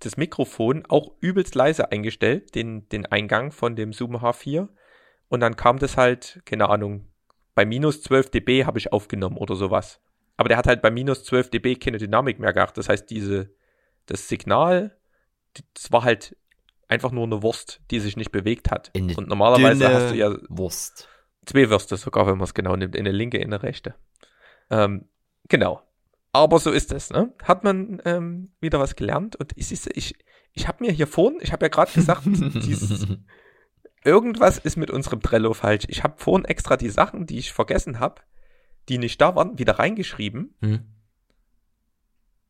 das Mikrofon auch übelst leise eingestellt, den, den Eingang von dem Zoom H4. Und dann kam das halt, keine Ahnung, bei minus 12 dB habe ich aufgenommen oder sowas. Aber der hat halt bei minus 12 dB keine Dynamik mehr gehabt. Das heißt, diese, das Signal, das war halt einfach nur eine Wurst, die sich nicht bewegt hat. Eine Und normalerweise hast du ja Wurst. Zwei Würste sogar, wenn man es genau nimmt. Eine linke, eine rechte. Ähm, genau. Aber so ist es, ne? Hat man ähm, wieder was gelernt und ich, ich, ich, ich habe mir hier vorhin, ich habe ja gerade gesagt, dieses, irgendwas ist mit unserem Trello falsch. Ich habe vorhin extra die Sachen, die ich vergessen habe, die nicht da waren, wieder reingeschrieben Hm.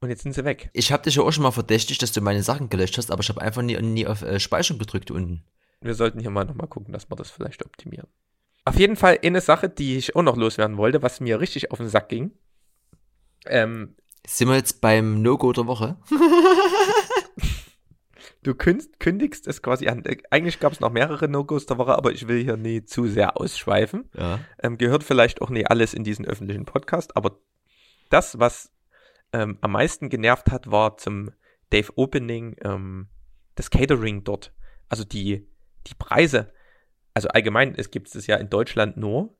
und jetzt sind sie weg. Ich habe dich ja auch schon mal verdächtigt, dass du meine Sachen gelöscht hast, aber ich habe einfach nie, nie auf äh, Speichern gedrückt unten. Wir sollten hier mal nochmal gucken, dass wir das vielleicht optimieren. Auf jeden Fall eine Sache, die ich auch noch loswerden wollte, was mir richtig auf den Sack ging. Ähm, Sind wir jetzt beim No-Go der Woche? Du kündigst es quasi an. Äh, Eigentlich gab es noch mehrere No-Gos der Woche, aber ich will hier nie zu sehr ausschweifen. Ja. Ähm, gehört vielleicht auch nie alles in diesen öffentlichen Podcast, aber das, was ähm, am meisten genervt hat, war zum Dave Opening ähm, das Catering dort. Also die, die Preise. Also allgemein, es gibt es ja in Deutschland nur,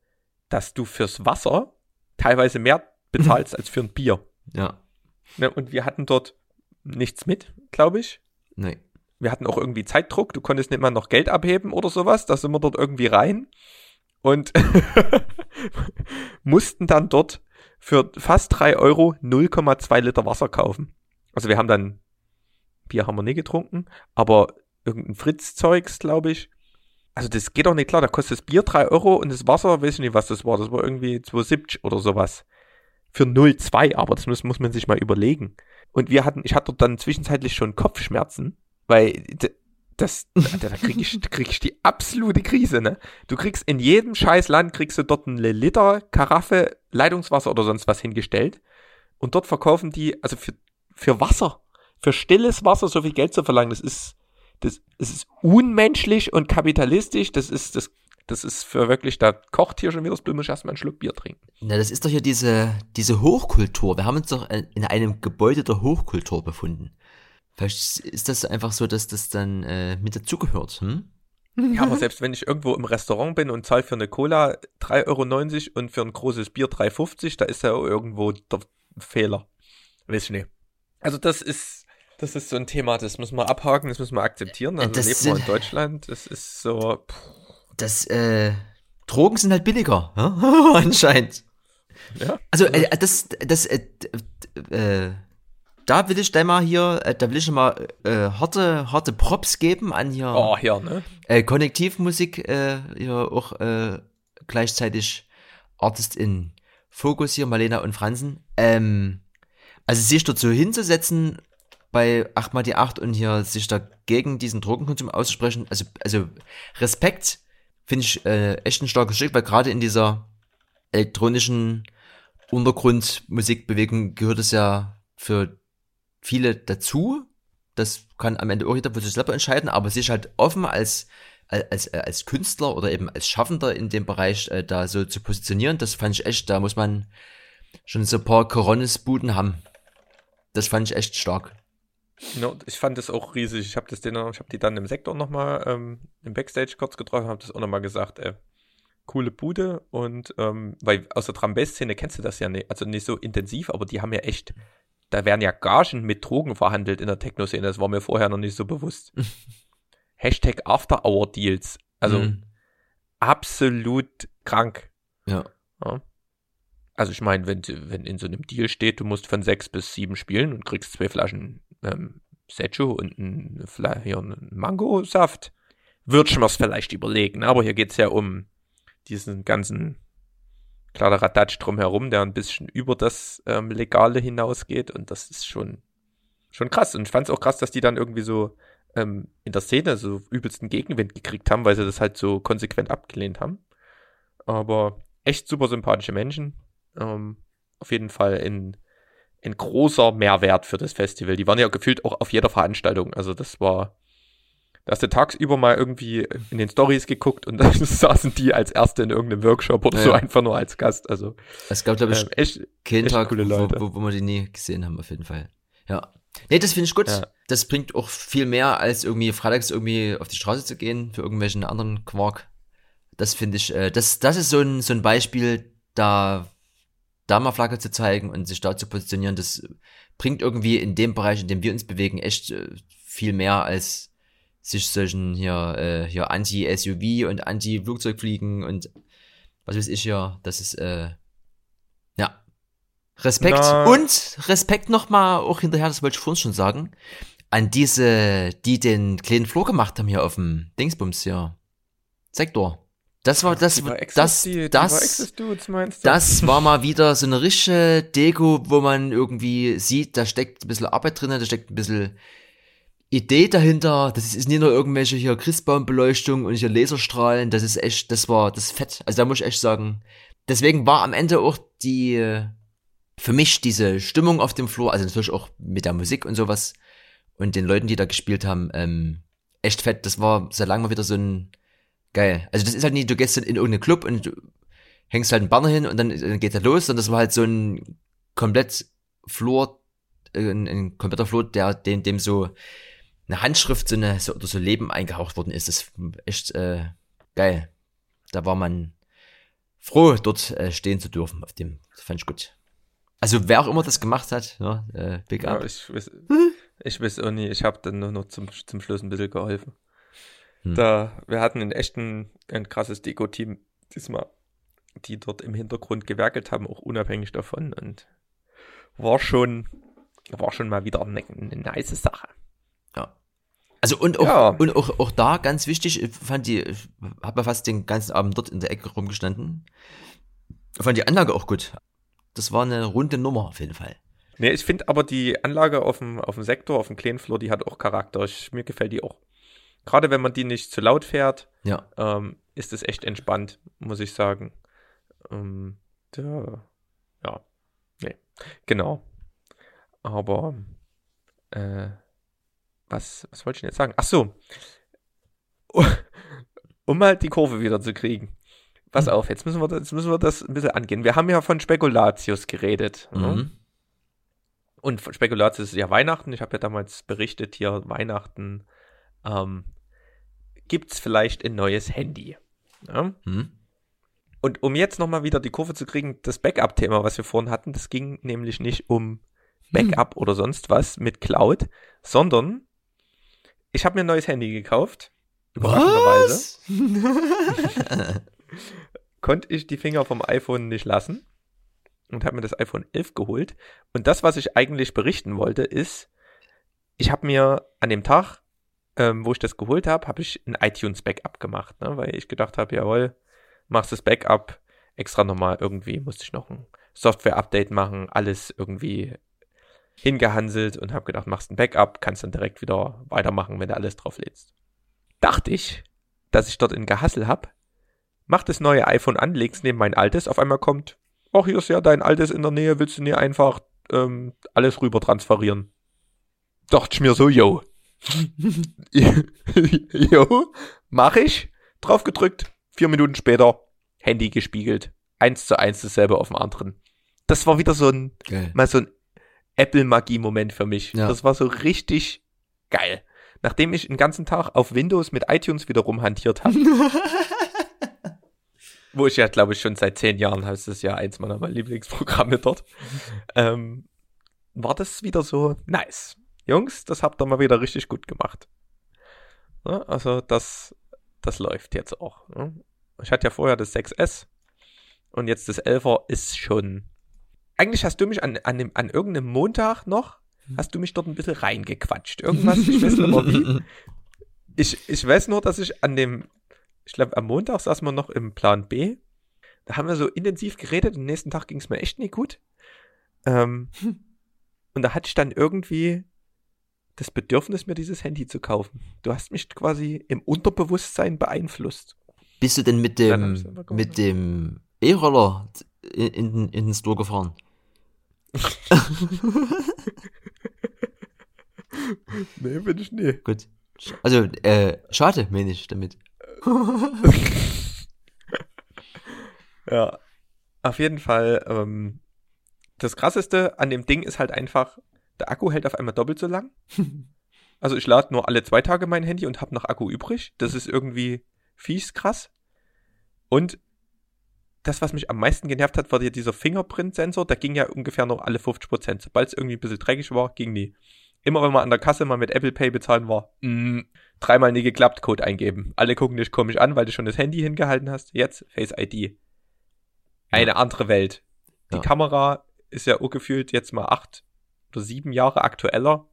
dass du fürs Wasser teilweise mehr bezahlst als für ein Bier. Ja. Ne? Und wir hatten dort nichts mit, glaube ich Nee. Wir hatten auch irgendwie Zeitdruck, du konntest nicht mal noch Geld abheben oder sowas, da sind wir dort irgendwie rein und mussten dann dort für fast drei Euro 0,2 Liter Wasser kaufen. Also wir haben dann, Bier haben wir nie getrunken, aber irgendein Fritz-Zeugs, glaube ich. Also das geht doch nicht klar, da kostet das Bier drei Euro und das Wasser, weiß ich nicht, was das war, das war irgendwie 2,70 oder sowas. Für 0,2, aber das muss, muss man sich mal überlegen. Und wir hatten, ich hatte dort dann zwischenzeitlich schon Kopfschmerzen, weil das, da, da krieg ich, da krieg ich die absolute Krise, ne? Du kriegst in jedem scheiß Land kriegst du dort eine Liter Karaffe Leitungswasser oder sonst was hingestellt. Und dort verkaufen die, also für, für Wasser, für stilles Wasser so viel Geld zu verlangen, das ist, das, das ist unmenschlich und kapitalistisch, das ist, das, das ist für wirklich, da kocht hier schon wieder das ich erstmal einen Schluck Bier trinken. Na, das ist doch hier diese, diese Hochkultur. Wir haben uns doch in einem Gebäude der Hochkultur befunden. Vielleicht ist das einfach so, dass das dann äh, mit dazugehört, hm? Ja, aber selbst wenn ich irgendwo im Restaurant bin und zahle für eine Cola 3,90 Euro und für ein großes Bier 3,50, da ist ja auch irgendwo der Fehler. Weiß ich nicht. Also das ist, das ist so ein Thema, das müssen wir abhaken, das müssen wir akzeptieren. Also Das leben wir sind- in Deutschland, das ist so, pff, Das, äh, Drogen sind halt billiger, anscheinend. ja. Also, äh, das, das, äh, äh, da will ich gleich mal hier, äh, da will ich mal äh, harte, harte Props geben an hier Oh, hier, ne? äh, Konnektivmusik, äh, hier auch äh, gleichzeitig Artist in Fokus hier, Marlena und Franzen. Ähm, also sich dort so hinzusetzen, bei 8 mal die 8 und hier sich dagegen diesen Drogenkonsum auszusprechen. Also, also Respekt finde ich äh, echt ein starkes Stück, weil gerade in dieser elektronischen Untergrundmusikbewegung gehört es ja für viele dazu. Das kann am Ende auch jeder für sich selber entscheiden, aber sich halt offen als als, als Künstler oder eben als Schaffender in dem Bereich äh, da so zu positionieren, das fand ich echt, da muss man schon so ein paar Coronis-Buden haben. Das fand ich echt stark. No, ich fand das auch riesig. Ich habe das die dann im Sektor nochmal ähm, im Backstage kurz getroffen, habe das auch nochmal gesagt. Ey, coole Bude und ähm, weil aus der Drum Szene kennst du das ja nicht, also nicht so intensiv, aber die haben ja echt, da werden ja Gagen mit Drogen verhandelt in der Techno-Szene. Das war mir vorher noch nicht so bewusst. Hashtag After Hour Deals, also mhm. absolut krank. Ja. ja. Also ich meine, wenn, wenn in so einem Deal steht, du musst von sechs bis sieben spielen und kriegst zwei Flaschen ähm, Secho und ein, hier einen Mango-Saft, würde ich mir vielleicht überlegen. Aber hier geht es ja um diesen ganzen Kladderadatsch drumherum, der ein bisschen über das ähm, Legale hinausgeht und das ist schon, schon krass. Und ich fand es auch krass, dass die dann irgendwie so ähm, in der Szene so übelsten Gegenwind gekriegt haben, weil sie das halt so konsequent abgelehnt haben. Aber echt super sympathische Menschen ähm, auf jeden Fall ein, ein großer Mehrwert für das Festival. Die waren ja gefühlt auch auf jeder Veranstaltung. Also das war, da hast du tagsüber mal irgendwie in den Stories geguckt und dann saßen die als Erste in irgendeinem Workshop oder ja. so einfach nur als Gast. Also es gab, glaube ich, ähm, echt, keinen echt Tag, wo, wo, wo wir die nie gesehen haben, auf jeden Fall. Ja. Nee, das finde ich gut. Ja. Das bringt auch viel mehr, als irgendwie freitags irgendwie auf die Straße zu gehen für irgendwelchen anderen Quark. Das finde ich, äh, das, das ist so ein, so ein Beispiel, da da mal Flagge zu zeigen und sich da zu positionieren, das bringt irgendwie in dem Bereich, in dem wir uns bewegen, echt äh, viel mehr als sich solchen hier, äh, hier Anti-SUV und Anti-Flugzeugfliegen und was weiß ich hier, das ist, äh, ja. Respekt Na. und Respekt nochmal auch hinterher, das wollte ich vorhin schon sagen, an diese, die den kleinen Flur gemacht haben hier auf dem Dingsbums hier. Sektor. Das war das, war das, die, das, Dudes, das war mal wieder so eine richtige Deko, wo man irgendwie sieht, da steckt ein bisschen Arbeit drin, da steckt ein bisschen Idee dahinter. Das ist nicht nur irgendwelche hier Christbaumbeleuchtung und hier Laserstrahlen. Das ist echt, das war das Fett. Also da muss ich echt sagen. Deswegen war am Ende auch die, für mich diese Stimmung auf dem Floor, also natürlich auch mit der Musik und sowas und den Leuten, die da gespielt haben, ähm, echt fett. Das war sehr lange mal wieder so ein, Geil. Also das ist halt nicht, du gehst in irgendeinen Club und hängst halt einen Banner hin und dann, dann geht er los und das war halt so ein komplett Flur, äh, ein, ein kompletter Flur, der dem, dem so eine Handschrift so eine, so, oder so Leben eingehaucht worden ist. Das ist echt äh, geil. Da war man froh, dort äh, stehen zu dürfen auf dem. Das fand ich gut. Also wer auch immer das gemacht hat, ja, äh, Big Up. Ja, ich weiß, ich weiß auch nicht, ich habe dann nur noch zum, zum Schluss ein bisschen geholfen. Hm. Da, wir hatten einen echten, ein krasses Deko-Team diesmal, die dort im Hintergrund gewerkelt haben, auch unabhängig davon und war schon, war schon mal wieder eine, eine nice Sache. Also und auch, ja. und auch, auch da ganz wichtig, ich fand die, ich habe ja fast den ganzen Abend dort in der Ecke rumgestanden. Ich fand die Anlage auch gut. Das war eine runde Nummer auf jeden Fall. Nee, ich finde aber die Anlage auf dem, auf dem Sektor, auf dem kleinen Floor, die hat auch Charakter. Ich, mir gefällt die auch gerade wenn man die nicht zu laut fährt, ja. ähm, ist es echt entspannt, muss ich sagen. Ähm, der, ja, nee, genau. Aber äh, was, was wollte ich denn jetzt sagen? Ach so. um halt die Kurve wieder zu kriegen. Pass hm. auf, jetzt müssen, wir, jetzt müssen wir das ein bisschen angehen. Wir haben ja von Spekulatius geredet. Ne? Mhm. Ne? Und Spekulatius ist ja Weihnachten. Ich habe ja damals berichtet, hier Weihnachten ähm, gibt es vielleicht ein neues Handy. Ja? Hm. Und um jetzt nochmal wieder die Kurve zu kriegen, das Backup-Thema, was wir vorhin hatten, das ging nämlich nicht um Backup hm. oder sonst was mit Cloud, sondern ich habe mir ein neues Handy gekauft. Überraschenderweise. Konnte ich die Finger vom iPhone nicht lassen und habe mir das iPhone 11 geholt. Und das, was ich eigentlich berichten wollte, ist, ich habe mir an dem Tag ähm, wo ich das geholt habe, habe ich ein iTunes-Backup gemacht, ne? weil ich gedacht habe, jawohl, machst das Backup extra nochmal irgendwie, musste ich noch ein Software-Update machen, alles irgendwie hingehanselt und habe gedacht, machst ein Backup, kannst dann direkt wieder weitermachen, wenn du alles drauf lädst. Dachte ich, dass ich dort in Gehassel hab, mach das neue iPhone an, leg's neben mein altes, auf einmal kommt, ach, hier ist ja dein altes in der Nähe, willst du nie einfach ähm, alles rüber transferieren? Dachte ich mir so, yo. jo, mach ich. Drauf gedrückt, vier Minuten später, Handy gespiegelt. Eins zu eins dasselbe auf dem anderen. Das war wieder so ein, Geil. mal so ein Apple-Magie-Moment für mich. Ja. Das war so richtig geil. Nachdem ich den ganzen Tag auf Windows mit iTunes wieder rumhantiert habe, wo ich ja, glaube ich, schon seit zehn Jahren, das ist ja eins meiner Lieblingsprogramme dort, ähm, war das wieder so nice. Jungs, das habt ihr mal wieder richtig gut gemacht. Ja, also das, das läuft jetzt auch. Ne? Ich hatte ja vorher das 6S und jetzt das 11er ist schon. Eigentlich hast du mich an, an, dem, an irgendeinem Montag noch, hast du mich dort ein bisschen reingequatscht. Irgendwas, ich weiß nicht mehr wie. Ich, ich weiß nur, dass ich an dem, ich glaube, am Montag saßen wir noch im Plan B. Da haben wir so intensiv geredet. Am nächsten Tag ging es mir echt nie gut. Ähm, und da hatte ich dann irgendwie das Bedürfnis, mir dieses Handy zu kaufen. Du hast mich quasi im Unterbewusstsein beeinflusst. Bist du denn mit dem, mit dem E-Roller in, in, in den Store gefahren? Nee, bin ich nie. Gut. Also, äh, schade, meine ich damit. Ja. Auf jeden Fall, ähm, das krasseste an dem Ding ist halt einfach, der Akku hält auf einmal doppelt so lang. Also ich lade nur alle zwei Tage mein Handy und habe noch Akku übrig. Das ist irgendwie fies krass. Und das, was mich am meisten genervt hat, war dir dieser Fingerprint-Sensor. Der ging ja ungefähr noch alle 50 Prozent. Sobald es irgendwie ein bisschen dreckig war, ging nie. Immer wenn man an der Kasse mal mit Apple Pay bezahlen war, mm, dreimal nie geklappt, Code eingeben. Alle gucken dich komisch an, weil du schon das Handy hingehalten hast. Jetzt Face ID. Eine andere Welt. Die Ja. Kamera ist ja gefühlt jetzt mal acht oder sieben Jahre aktueller.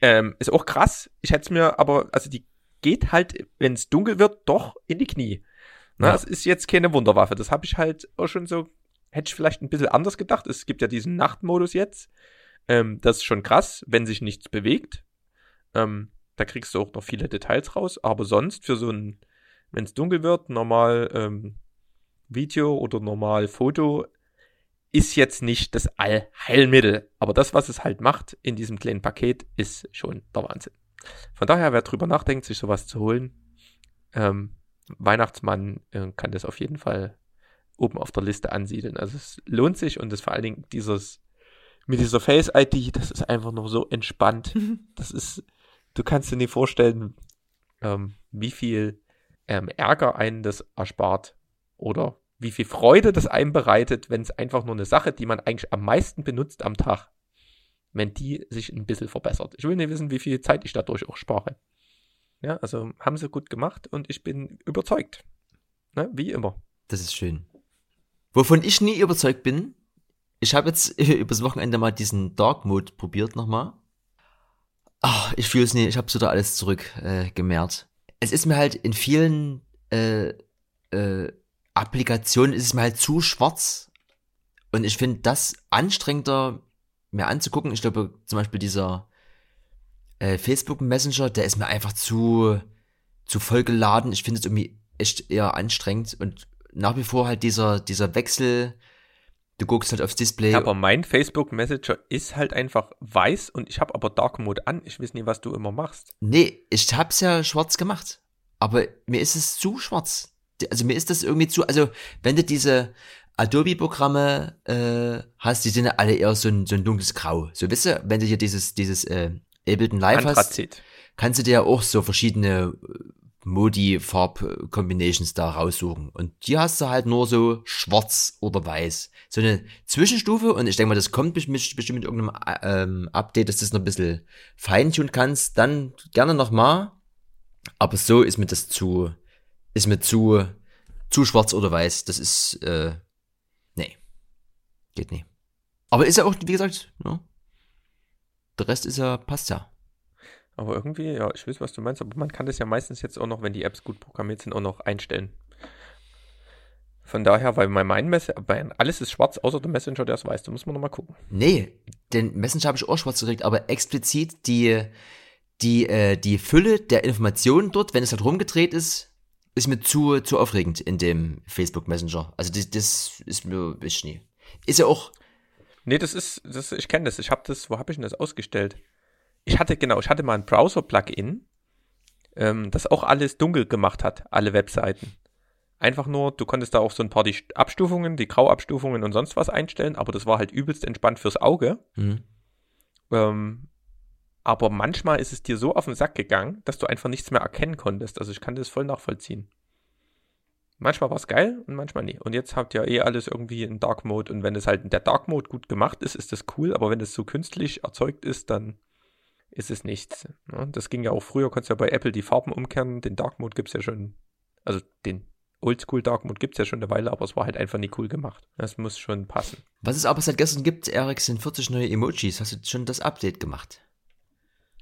Ähm, ist auch krass. Ich hätte es mir aber, also die geht halt, wenn es dunkel wird, doch in die Knie. Na, Ja. Das ist jetzt keine Wunderwaffe. Das habe ich halt auch schon so, hätte ich vielleicht ein bisschen anders gedacht. Es gibt ja diesen Nachtmodus jetzt. Ähm, das ist schon krass, wenn sich nichts bewegt. Ähm, da kriegst du auch noch viele Details raus. Aber sonst für so ein, wenn es dunkel wird, normal ähm, Video oder normal Foto, ist jetzt nicht das Allheilmittel. Aber das, was es halt macht in diesem kleinen Paket, ist schon der Wahnsinn. Von daher, wer drüber nachdenkt, sich sowas zu holen, ähm, Weihnachtsmann äh, kann das auf jeden Fall oben auf der Liste ansiedeln. Also es lohnt sich und das vor allen Dingen dieses mit dieser Face ID, das ist einfach nur so entspannt. Das ist, du kannst dir nicht vorstellen, ähm, wie viel ähm, Ärger einen das erspart oder wie viel Freude das einem bereitet, wenn es einfach nur eine Sache, die man eigentlich am meisten benutzt am Tag, wenn die sich ein bisschen verbessert. Ich will nicht wissen, wie viel Zeit ich dadurch auch spare. Ja, also haben sie gut gemacht und ich bin überzeugt. Ne? Wie immer. Das ist schön. Wovon ich nie überzeugt bin, ich habe jetzt übers Wochenende mal diesen Dark Mode probiert nochmal. Ach, ich fühle es nie, ich habe so da alles zurück äh. Es ist mir halt in vielen äh, äh, Applikationen ist es mir halt zu schwarz. Und ich finde das anstrengender, mir anzugucken. Ich glaube, zum Beispiel dieser äh, Facebook Messenger, der ist mir einfach zu, zu voll geladen. Ich finde es irgendwie echt eher anstrengend und nach wie vor halt dieser, dieser Wechsel. Du guckst halt aufs Display. Ja, aber mein Facebook Messenger ist halt einfach weiß und ich habe aber Dark Mode an. Ich weiß nie, was du immer machst. Nee, ich hab's ja schwarz gemacht. Aber mir ist es zu schwarz. Also mir ist das irgendwie zu, also wenn du diese Adobe-Programme äh, hast, die sind ja alle eher so ein, so ein dunkles Grau. So wisst ihr, wenn du hier dieses, dieses äh, Ableton Live hast, Anthrazit. kannst du dir ja auch so verschiedene äh, Modi-Farb-Combinations da raussuchen. Und hier hast du halt nur so schwarz oder weiß. So eine Zwischenstufe und ich denke mal, das kommt bes- bes- bestimmt mit irgendeinem äh, ähm, Update, dass du das noch ein bisschen feintunen kannst. Dann gerne nochmal. Aber so ist mir das zu, ist mir zu, zu schwarz oder weiß. Das ist, äh, nee. Geht nie. Aber ist ja auch, wie gesagt, ne? Der Rest ist ja, passt ja. Aber irgendwie, ja, ich weiß, was du meinst, aber man kann das ja meistens jetzt auch noch, wenn die Apps gut programmiert sind, auch noch einstellen. Von daher, weil mein, mein Mess mein, alles ist schwarz, außer der Messenger, der es weiß. Da muss man nochmal gucken. Nee, den Messenger habe ich auch schwarz gekriegt, aber explizit die, die, äh, die Fülle der Informationen dort, wenn es halt rumgedreht ist, ist mir zu, zu aufregend in dem Facebook Messenger. Also das, das ist mir ist nie. Ist ja auch. Nee, das ist, das, ich kenne das. Ich habe das, wo habe ich denn das ausgestellt? Ich hatte, genau, ich hatte mal ein Browser-Plugin, ähm, das auch alles dunkel gemacht hat, alle Webseiten. Einfach nur, du konntest da auch so ein paar die Abstufungen, die Grauabstufungen und sonst was einstellen, aber das war halt übelst entspannt fürs Auge. Mhm. Ähm, aber manchmal ist es dir so auf den Sack gegangen, dass du einfach nichts mehr erkennen konntest. Also ich kann das voll nachvollziehen. Manchmal war es geil und manchmal nie. Und jetzt habt ihr eh alles irgendwie in Dark Mode. Und wenn es halt in der Dark Mode gut gemacht ist, ist das cool. Aber wenn es so künstlich erzeugt ist, dann ist es nichts. Ne? Das ging ja auch früher, konntest du ja bei Apple die Farben umkehren. Den Dark Mode gibt es ja schon, also den Oldschool Dark Mode gibt es ja schon eine Weile, aber es war halt einfach nie cool gemacht. Das muss schon passen. Was es aber seit gestern gibt, Erik, sind 40 neue Emojis. Hast du schon das Update gemacht?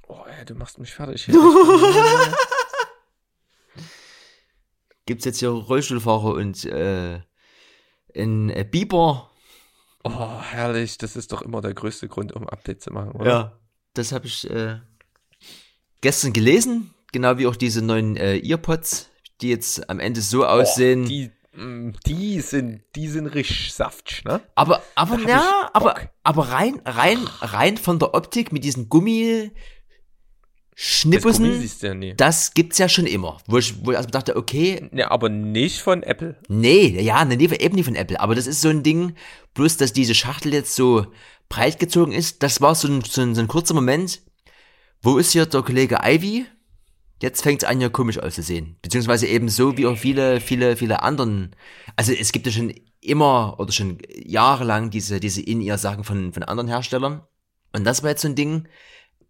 Oh, ey, du machst mich fertig. Gibt's jetzt hier Rollstuhlfahrer und äh, in äh, Biber? Oh, herrlich. Das ist doch immer der größte Grund, um Update zu machen, oder? Ja, das habe ich äh, gestern gelesen. Genau wie auch diese neuen äh, Earpods die jetzt am Ende so aussehen. Oh, die, mm, die sind, die sind richtig saftig, ne? Aber, aber, ja, aber, aber rein, rein, rein von der Optik mit diesen Gummi, Schnippussen, das, ja das gibt's ja schon immer. Wo ich, wo ich also dachte, okay. Ne, aber nicht von Apple. Nee, ja, ne, eben nicht von Apple. Aber das ist so ein Ding, bloß, dass diese Schachtel jetzt so breit gezogen ist. Das war so ein, so ein, so ein kurzer Moment. Wo ist hier der Kollege Ivy? Jetzt fängt es an, ja komisch auszusehen. Beziehungsweise eben so wie auch viele, viele, viele anderen. Also es gibt ja schon immer oder schon jahrelang diese, diese In-Ear-Sachen von, von anderen Herstellern. Und das war jetzt so ein Ding,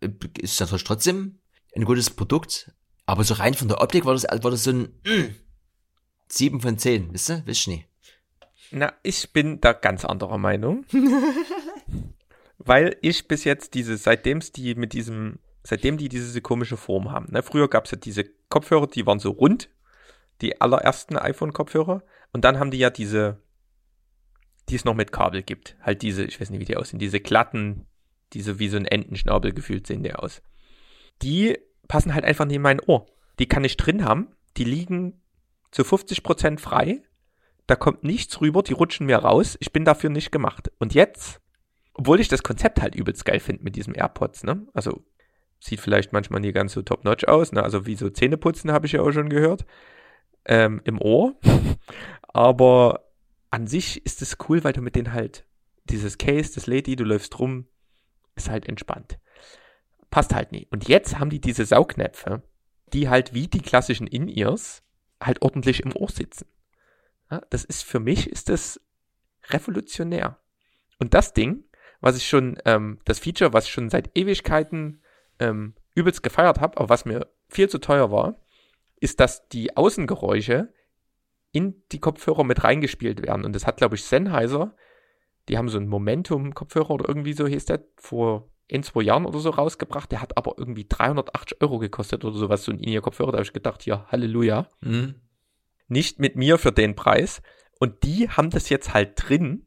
ist natürlich trotzdem ein gutes Produkt. Aber so rein von der Optik war das, war das so ein mm, 7 von 10, wisst ihr? Wisst ihr nicht. Na, ich bin da ganz anderer Meinung. weil ich bis jetzt diese, seitdem es die mit diesem seitdem die diese komische Form haben. Ne? Früher gab es ja diese Kopfhörer, die waren so rund, die allerersten iPhone-Kopfhörer. Und dann haben die ja diese, die es noch mit Kabel gibt. Halt diese, ich weiß nicht, wie die aussehen, diese glatten, diese wie so ein Entenschnabel gefühlt sehen die aus. Die passen halt einfach nicht in mein Ohr. Die kann ich drin haben, die liegen zu 50% frei. Da kommt nichts rüber, die rutschen mir raus. Ich bin dafür nicht gemacht. Und jetzt, obwohl ich das Konzept halt übelst geil finde mit diesem AirPods, ne? Also Sieht vielleicht manchmal nie ganz so top-notch aus. Ne? Also wie so Zähneputzen habe ich ja auch schon gehört. Ähm, Im Ohr. Aber an sich ist es cool, weil du mit denen halt dieses Case, das Lady, du läufst rum, ist halt entspannt. Passt halt nie. Und jetzt haben die diese Saugnäpfe, die halt wie die klassischen In-Ears halt ordentlich im Ohr sitzen. Ja, das ist für mich, ist das revolutionär. Und das Ding, was ich schon, ähm, das Feature, was ich schon seit Ewigkeiten ähm, übelst gefeiert habe, aber was mir viel zu teuer war, ist, dass die Außengeräusche in die Kopfhörer mit reingespielt werden. Und das hat, glaube ich, Sennheiser, die haben so einen Momentum-Kopfhörer oder irgendwie so hieß der, vor in zwei Jahren oder so rausgebracht. Der hat aber irgendwie 380 Euro gekostet oder sowas, so ein In-Ear-Kopfhörer. Da habe ich gedacht, ja, Halleluja. Mhm. Nicht mit mir für den Preis. Und die haben das jetzt halt drin.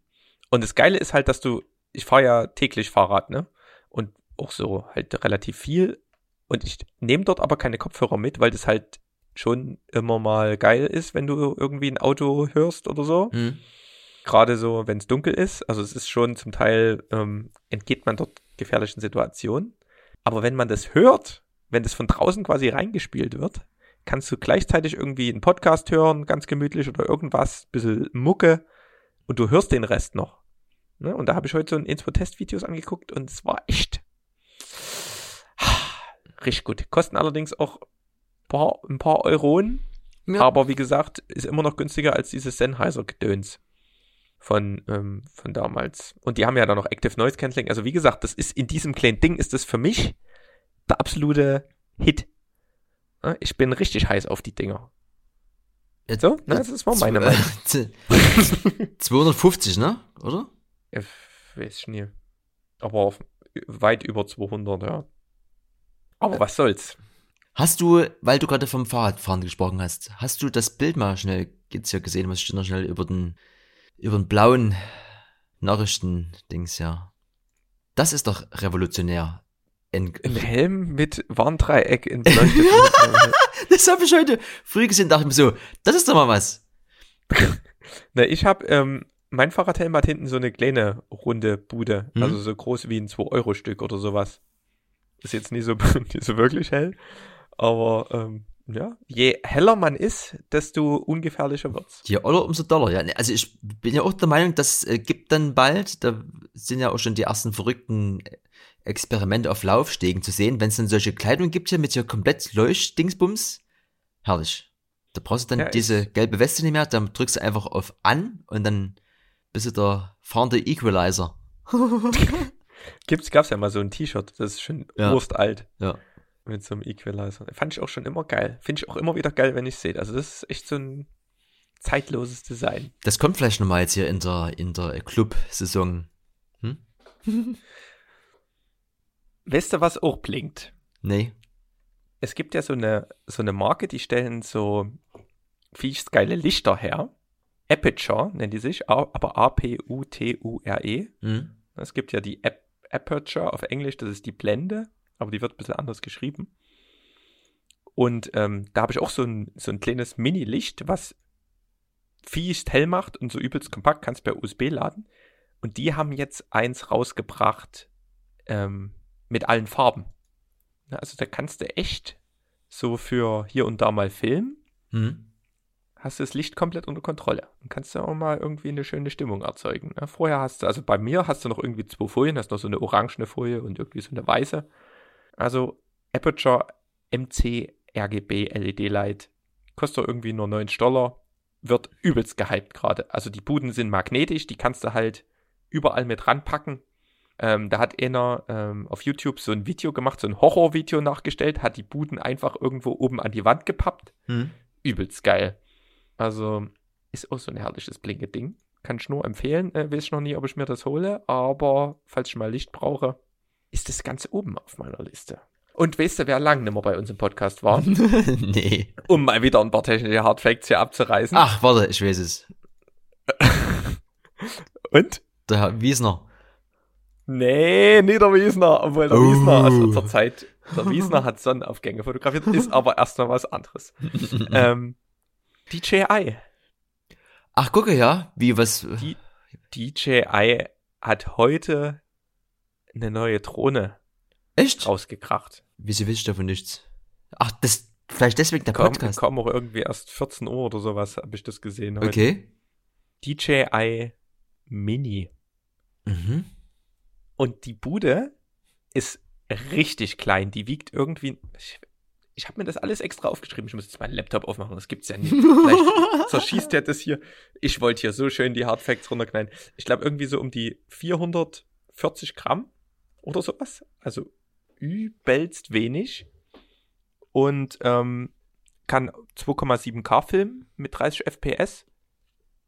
Und das Geile ist halt, dass du, ich fahre ja täglich Fahrrad, ne? Und auch so halt relativ viel. Und ich nehme dort aber keine Kopfhörer mit, weil das halt schon immer mal geil ist, wenn du irgendwie ein Auto hörst oder so. Mhm. Gerade so, wenn es dunkel ist. Also es ist schon zum Teil, ähm, entgeht man dort gefährlichen Situationen. Aber wenn man das hört, wenn das von draußen quasi reingespielt wird, kannst du gleichzeitig irgendwie einen Podcast hören, ganz gemütlich oder irgendwas, bisschen Mucke und du hörst den Rest noch. Ne? Und da habe ich heute so ein Info-Test-Videos angeguckt und es war echt richtig gut. Kosten allerdings auch paar, ein paar Euronen. Ja. Aber wie gesagt, ist immer noch günstiger als dieses Sennheiser-Gedöns von, ähm, von damals. Und die haben ja dann noch Active Noise Cancelling. Also wie gesagt, das ist in diesem kleinen Ding ist das für mich der absolute Hit. Ich bin richtig heiß auf die Dinger. Jetzt, so, na, das war meine Meinung. 250, ne? Oder? Ich weiß ich nie. Aber weit über 200, ja. Aber was soll's. Hast du, weil du gerade vom Fahrradfahren gesprochen hast, hast du das Bild mal schnell jetzt hier gesehen, was steht noch schnell über den, über den blauen Nachrichten-Dings, ja. Das ist doch revolutionär. Ein, ein Helm mit Warndreieck Leuchtet. das habe ich heute früh gesehen, dachte ich mir so, das ist doch mal was. Na, ich habe, ähm, mein Fahrradhelm hat hinten so eine kleine runde Bude, mhm. also so groß wie ein 2-Euro-Stück oder sowas. Ist jetzt nicht so, nicht so wirklich hell, aber ähm, ja, je heller man ist, desto ungefährlicher wird's. Je oder umso doller, ja. Also ich bin ja auch der Meinung, das äh, gibt dann bald, da sind ja auch schon die ersten verrückten Experimente auf Laufstegen zu sehen, wenn es dann solche Kleidung gibt hier mit hier komplett Leuchtdingsbums. Herrlich. Da brauchst du dann ja, diese gelbe Weste nicht mehr, dann drückst du einfach auf an und dann bist du der fahrende Equalizer. Gibt's, gab's ja mal so ein T-Shirt, das ist schon ja. alt. Ja. Mit so einem Equalizer. Fand ich auch schon immer geil. Finde ich auch immer wieder geil, wenn ich sehe. Also das ist echt so ein zeitloses Design. Das kommt vielleicht nochmal jetzt hier in der, in der Club-Saison. Hm? weißt du, was auch blinkt? Nee. Es gibt ja so eine, so eine Marke, die stellen so fies geile Lichter her. Aperture nennen die sich, aber A-P-U-T-U-R-E. Mhm. Es gibt ja die Ap Aperture auf Englisch, das ist die Blende aber die wird ein bisschen anders geschrieben. Und ähm, da habe ich auch so ein, so ein kleines Mini-Licht, was fiest hell macht und so übelst kompakt, kannst per USB laden. Und die haben jetzt eins rausgebracht ähm, mit allen Farben. Also da kannst du echt so für hier und da mal filmen. Mhm. Hast du das Licht komplett unter Kontrolle und kannst du auch mal irgendwie eine schöne Stimmung erzeugen. Vorher hast du, also bei mir hast du noch irgendwie zwei Folien, hast noch so eine orangene Folie und irgendwie so eine weiße. Also Aperture MC RGB LED Light kostet irgendwie nur 90 Dollar, wird übelst gehypt gerade. Also die Buden sind magnetisch, die kannst du halt überall mit ranpacken. Ähm, da hat einer ähm, auf YouTube so ein Video gemacht, so ein Horrorvideo nachgestellt, hat die Buden einfach irgendwo oben an die Wand gepappt. Hm. Übelst geil. Also ist auch so ein herrliches Blinke-Ding. Kann ich nur empfehlen. Äh, weiß ich noch nie, ob ich mir das hole, aber falls ich mal Licht brauche, ist das ganz oben auf meiner Liste. Und weißt du, wer lang nicht mehr bei uns im Podcast war? nee. Um mal wieder ein paar technische Hardfacts hier abzureißen. Ach, warte, ich weiß es. Und? Der Herr Wiesner. Nee, nicht der Wiesner. Obwohl der oh. Wiesner, also zur Zeit, der Wiesner hat Sonnenaufgänge fotografiert, ist aber erstmal was anderes. ähm, DJI. Ach, gucke, ja. Wie, was? Die, DJI hat heute eine neue Drohne Echt? rausgekracht. Wieso wisst ihr davon nichts? Ach, das vielleicht deswegen der komm, Podcast. Kam auch irgendwie erst 14 Uhr oder sowas, habe ich das gesehen. Heute. Okay. DJI Mini. Mhm. Und die Bude ist richtig klein. Die wiegt irgendwie. Ich, ich habe mir das alles extra aufgeschrieben. Ich muss jetzt meinen Laptop aufmachen. Das gibt's ja nicht. Vielleicht zerschießt der das hier. Ich wollte hier so schön die Hardfacts runterknallen. Ich glaube irgendwie so um die 440 Gramm oder sowas. Also übelst wenig. Und ähm, kann 2,7K filmen mit 30 FPS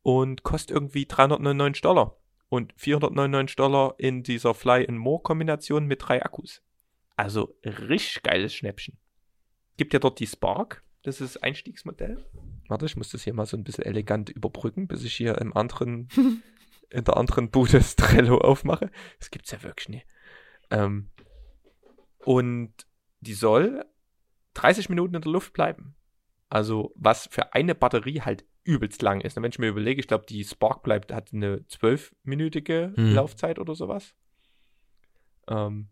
und kostet irgendwie 399 Dollar. Und 499 Dollar in dieser Fly-and-More-Kombination mit drei Akkus. Also richtig geiles Schnäppchen. Gibt ja dort die Spark, das ist das Einstiegsmodell. Warte, ich muss das hier mal so ein bisschen elegant überbrücken, bis ich hier im anderen, in der anderen Bude Trello aufmache. Das gibt's ja wirklich nicht. Ähm, und die soll 30 Minuten in der Luft bleiben. Also, was für eine Batterie halt übelst lang ist. Wenn ich mir überlege, ich glaube, die Spark bleibt, hat eine 12-minütige hm. Laufzeit oder sowas. Ähm,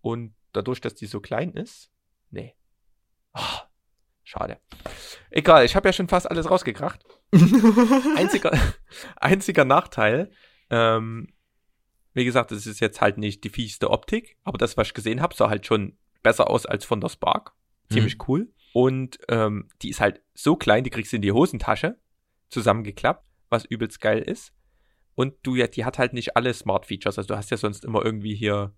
und dadurch, dass die so klein ist, nee. Oh, schade. Egal, ich habe ja schon fast alles rausgekracht. einziger, einziger Nachteil, ähm, wie gesagt, es ist jetzt halt nicht die fiesste Optik, aber das, was ich gesehen habe, sah halt schon besser aus als von der Spark. Ziemlich mhm. cool. Und ähm, die ist halt so klein, die kriegst du in die Hosentasche zusammengeklappt, was übelst geil ist. Und du ja, die hat halt nicht alle Smart Features. Also du hast ja sonst immer irgendwie hier,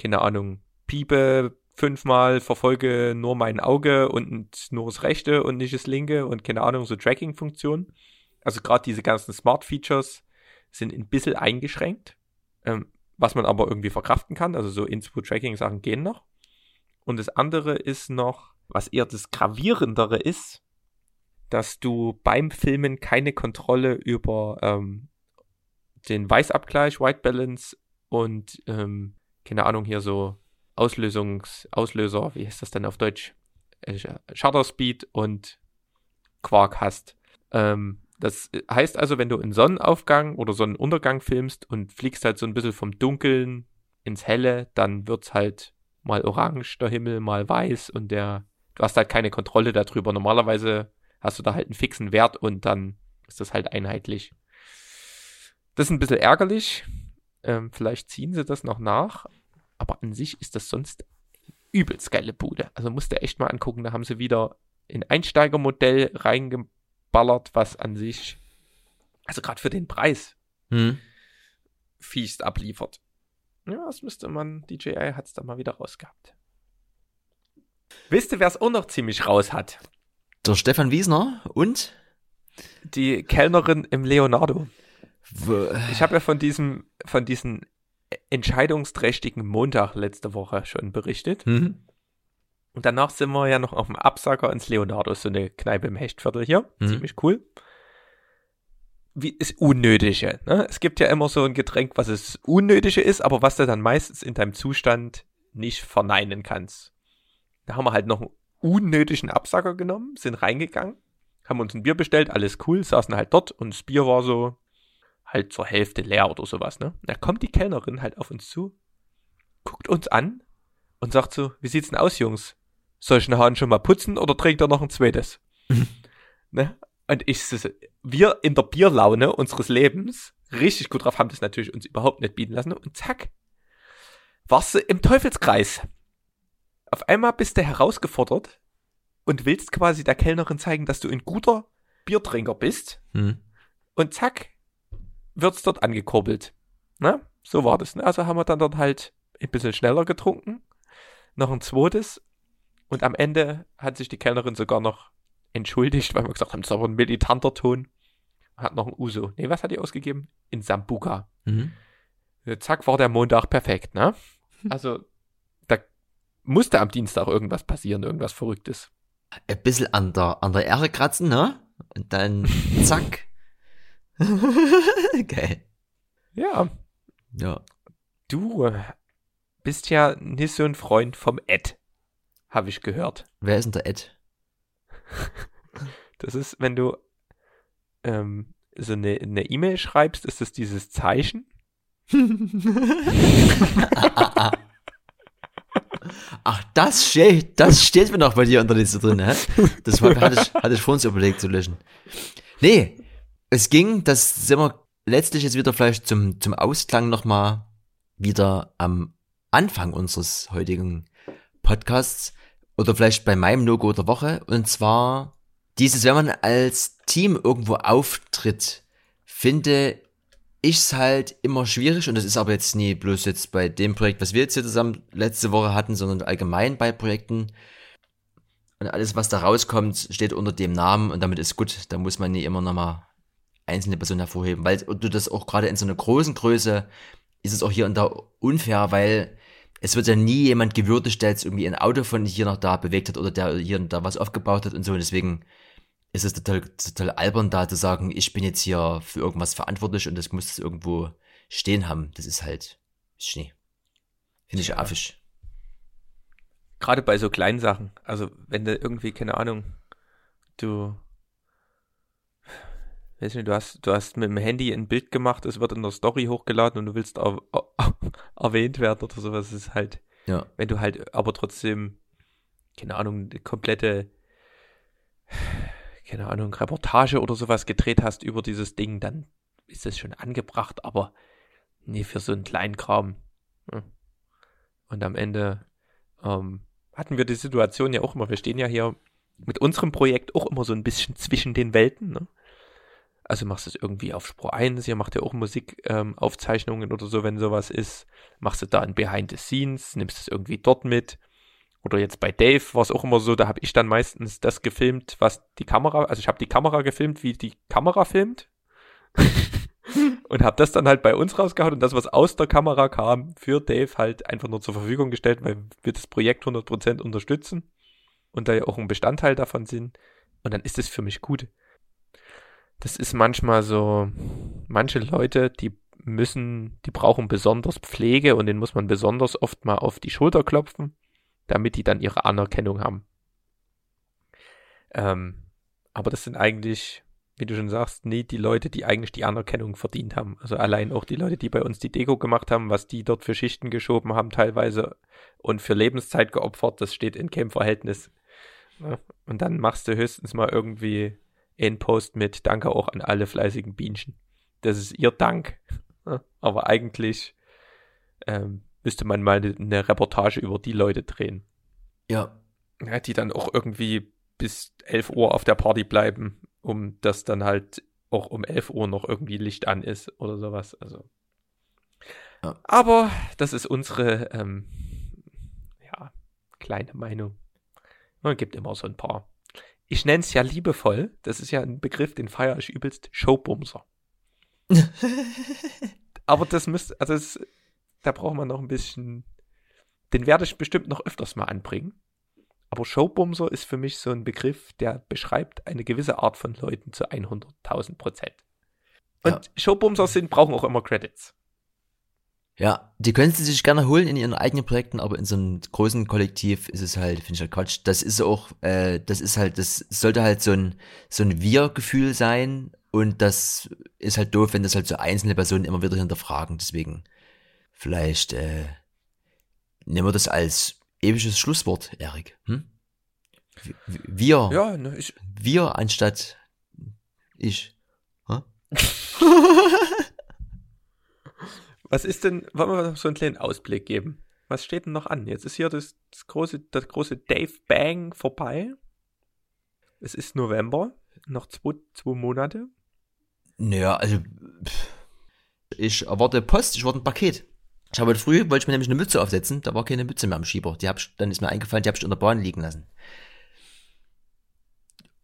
keine Ahnung, Piepe fünfmal, verfolge nur mein Auge und nur das rechte und nicht das linke und keine Ahnung, so Tracking-Funktionen. Also gerade diese ganzen Smart Features sind ein bisschen eingeschränkt ähm, was man aber irgendwie verkraften kann. Also so Inspo-Tracking-Sachen gehen noch. Und das andere ist noch, was eher das Gravierendere ist, dass du beim Filmen keine Kontrolle über ähm, den Weißabgleich, White Balance und ähm, keine Ahnung hier so Auslösungs, Auslöser, wie heißt das denn auf Deutsch? Äh, Shutter Speed und Quark hast. Ähm, das heißt also, wenn du einen Sonnenaufgang oder Sonnenuntergang filmst und fliegst halt so ein bisschen vom Dunkeln ins Helle, dann wird's halt mal orange der Himmel, mal weiß und der, du hast halt keine Kontrolle darüber. Normalerweise hast du da halt einen fixen Wert und dann ist das halt einheitlich. Das ist ein bisschen ärgerlich. Ähm, vielleicht ziehen sie das noch nach. Aber an sich ist das sonst übelst geile Bude. Also musst du echt mal angucken. Da haben sie wieder ein Einsteigermodell reingeballert, was an sich, also gerade für den Preis, hm. fiest abliefert. Ja, das müsste man, DJI hat es da mal wieder rausgehabt. Wisst ihr, wer es auch noch ziemlich raus hat? Der Stefan Wiesner und? Die Kellnerin im Leonardo. Ich habe ja von diesem, von diesem entscheidungsträchtigen Montag letzte Woche schon berichtet. Mhm. Und danach sind wir ja noch auf dem Absacker ins Leonardo, so eine Kneipe im Hechtviertel hier. Mhm. Ziemlich cool. Wie ist Unnötige. Ne? Es gibt ja immer so ein Getränk, was es Unnötige ist, aber was du dann meistens in deinem Zustand nicht verneinen kannst. Da haben wir halt noch einen unnötigen Absacker genommen, sind reingegangen, haben uns ein Bier bestellt, alles cool, saßen halt dort und das Bier war so halt zur Hälfte leer oder sowas, ne? Da kommt die Kellnerin halt auf uns zu, guckt uns an und sagt so, wie sieht's denn aus, Jungs? Soll ich den Hahn schon mal putzen oder trinkt er noch ein zweites? ne? Und ich, wir in der Bierlaune unseres Lebens, richtig gut drauf, haben das natürlich uns überhaupt nicht bieten lassen und zack, warst du im Teufelskreis. Auf einmal bist du herausgefordert und willst quasi der Kellnerin zeigen, dass du ein guter Biertrinker bist. Hm. Und zack, wird's dort angekurbelt. Ne? So war das. Ne? Also haben wir dann dort halt ein bisschen schneller getrunken. Noch ein zweites. Und am Ende hat sich die Kellnerin sogar noch entschuldigt, weil wir gesagt haben, das ist aber ein militanter Ton. Hat noch ein Uso. Nee, was hat die ausgegeben? In Sambuka. Mhm. Zack, war der Montag perfekt, ne? Also, da musste am Dienstag irgendwas passieren, irgendwas Verrücktes. Ein bisschen an der, an der Ehre kratzen, ne? Und dann zack. Geil. Ja. Ja. Du bist ja nicht so ein Freund vom Ed, habe ich gehört. Wer ist denn der Ed? Das ist, wenn du ähm, so eine E-Mail e schreibst, ist das dieses Zeichen. Ach, das steht, das steht mir noch bei dir unter der Liste drin, hä? Das war, hatte ich, hatte ich vor uns überlegt zu löschen. Nee, es ging, das sind wir letztlich jetzt wieder vielleicht zum, zum Ausklang nochmal wieder am Anfang unseres heutigen Podcasts oder vielleicht bei meinem No-Go der Woche. Und zwar dieses, wenn man als Team irgendwo auftritt, finde ich es halt immer schwierig und das ist aber jetzt nie bloß jetzt bei dem Projekt, was wir jetzt hier zusammen letzte Woche hatten, sondern allgemein bei Projekten. Und alles, was da rauskommt, steht unter dem Namen und damit ist gut. Da muss man nie immer nochmal einzelne Personen hervorheben, weil du das auch gerade in so einer großen Größe ist es auch hier und da unfair, weil es wird ja nie jemand gewürdigt, der jetzt irgendwie ein Auto von hier nach da bewegt hat oder der hier und da was aufgebaut hat und so. Und deswegen ist es total, total albern, da zu sagen, ich bin jetzt hier für irgendwas verantwortlich und das muss es irgendwo stehen haben. Das ist halt Schnee. Finde ich ja. affisch. Gerade bei so kleinen Sachen. Also, wenn du irgendwie, keine Ahnung, du weiß nicht, du hast, du hast mit dem Handy ein Bild gemacht, es wird in der Story hochgeladen und du willst er, er, erwähnt werden oder sowas. Ist halt, ja. wenn du halt aber trotzdem, keine Ahnung, eine komplette, keine Ahnung, Reportage oder sowas gedreht hast über dieses Ding, dann ist das schon angebracht, aber nee, für so einen kleinen Kram. Ja. Und am Ende ähm, hatten wir die Situation ja auch immer, wir stehen ja hier mit unserem Projekt auch immer so ein bisschen zwischen den Welten. Ne? Also machst du es irgendwie auf Spur 1, ihr macht ja auch Musikaufzeichnungen ähm, oder so, wenn sowas ist. Machst du da ein Behind the Scenes, nimmst es irgendwie dort mit. Oder jetzt bei Dave war es auch immer so, da habe ich dann meistens das gefilmt, was die Kamera, also ich habe die Kamera gefilmt, wie die Kamera filmt. und habe das dann halt bei uns rausgehauen und das, was aus der Kamera kam, für Dave halt einfach nur zur Verfügung gestellt, weil wir das Projekt 100% unterstützen. und da ja auch ein Bestandteil davon sind. Und dann ist es für mich gut. Das ist manchmal so, manche Leute, die müssen, die brauchen besonders Pflege und denen muss man besonders oft mal auf die Schulter klopfen, damit die dann ihre Anerkennung haben. Ähm, aber das sind eigentlich, wie du schon sagst, nie die Leute, die eigentlich die Anerkennung verdient haben. Also allein auch die Leute, die bei uns die Deko gemacht haben, was die dort für Schichten geschoben haben teilweise und für Lebenszeit geopfert, das steht in keinem Verhältnis. Und dann machst du höchstens mal irgendwie einen Post mit Danke auch an alle fleißigen Bienchen. Das ist ihr Dank. Aber eigentlich ähm, müsste man mal eine Reportage über die Leute drehen. Ja. ja. Die dann auch irgendwie bis 11 Uhr auf der Party bleiben, um dass dann halt auch um 11 Uhr noch irgendwie Licht an ist oder sowas. Also. Ja. Aber das ist unsere ähm, ja, kleine Meinung. Man gibt immer so ein paar. Ich nenne es ja liebevoll, das ist ja ein Begriff, den feiere ich übelst, Showbumser. Aber das müsste, also das, da braucht man noch ein bisschen, den werde ich bestimmt noch öfters mal anbringen. Aber Showbumser ist für mich so ein Begriff, der beschreibt eine gewisse Art von Leuten zu 100.000 Prozent. Und ja. Showbumser sind, brauchen auch immer Credits. Ja, die können sie sich gerne holen in ihren eigenen Projekten, aber in so einem großen Kollektiv ist es halt, finde ich halt Quatsch. Das ist auch, äh, das ist halt, das sollte halt so ein, so ein Wir-Gefühl sein und das ist halt doof, wenn das halt so einzelne Personen immer wieder hinterfragen. Deswegen vielleicht äh, nehmen wir das als episches Schlusswort, Erik. Hm? Wir. Ja, ne, ich. Wir anstatt ich. Huh? Was ist denn, wollen wir so einen kleinen Ausblick geben? Was steht denn noch an? Jetzt ist hier das, das große, das große Dave Bang vorbei. Es ist November, noch zwei, zwei Monate. Naja, also ich erwarte Post, ich erwarte ein Paket. Ich habe heute früh, wollte ich mir nämlich eine Mütze aufsetzen, da war keine Mütze mehr am Schieber. Die hab ich, dann ist mir eingefallen, die habe ich unter Bahn liegen lassen.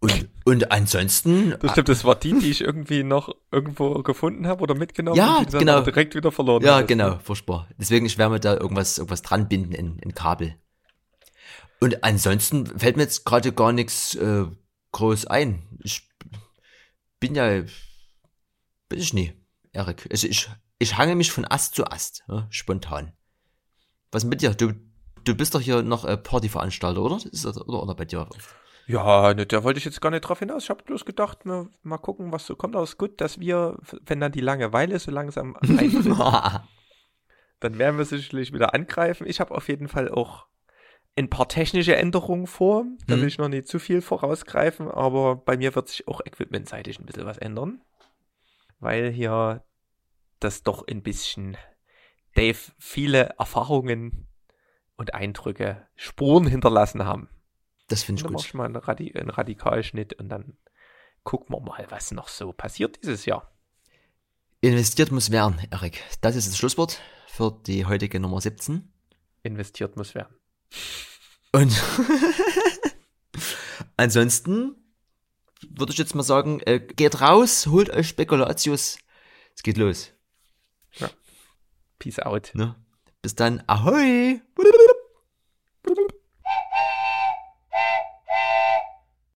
Und, und ansonsten. Das stimmt, das war die, die ich irgendwie noch irgendwo gefunden habe oder mitgenommen ja, und die genau. direkt wieder verloren Ja, hattest. genau, furchtbar. Deswegen, ich werde mir da irgendwas, irgendwas dran binden in, in Kabel. Und ansonsten fällt mir jetzt gerade gar nichts äh, groß ein. Ich bin ja, bin ich nie, Erik. Also ich, ich hange mich von Ast zu Ast, ja, spontan. Was mit dir? Du, du bist doch hier noch äh, Partyveranstalter, oder? Ist das, oder, oder bei dir? Ja, ne, da wollte ich jetzt gar nicht drauf hinaus. Ich habe bloß gedacht, mal, mal gucken, was so kommt. Aber es ist gut, dass wir, wenn dann die Langeweile so langsam eintritt, dann werden wir sicherlich wieder angreifen. Ich habe auf jeden Fall auch ein paar technische Änderungen vor. Da will mhm. ich noch nicht zu viel vorausgreifen, aber bei mir wird sich auch equipmentseitig ein bisschen was ändern. Weil hier das doch ein bisschen Dave viele Erfahrungen und Eindrücke, Spuren hinterlassen haben. Das finde ich gut. Dann mach ich mal einen, Radi einen Radikalschnitt und dann gucken wir mal, was noch so passiert dieses Jahr. Investiert muss werden, Erik. Das ist das Schlusswort für die heutige Nummer 17. Investiert muss werden. Und ansonsten würde ich jetzt mal sagen, äh, geht raus, holt euch Spekulatius. Es geht los. Ja. Peace out. Ne? Bis dann. Ahoi!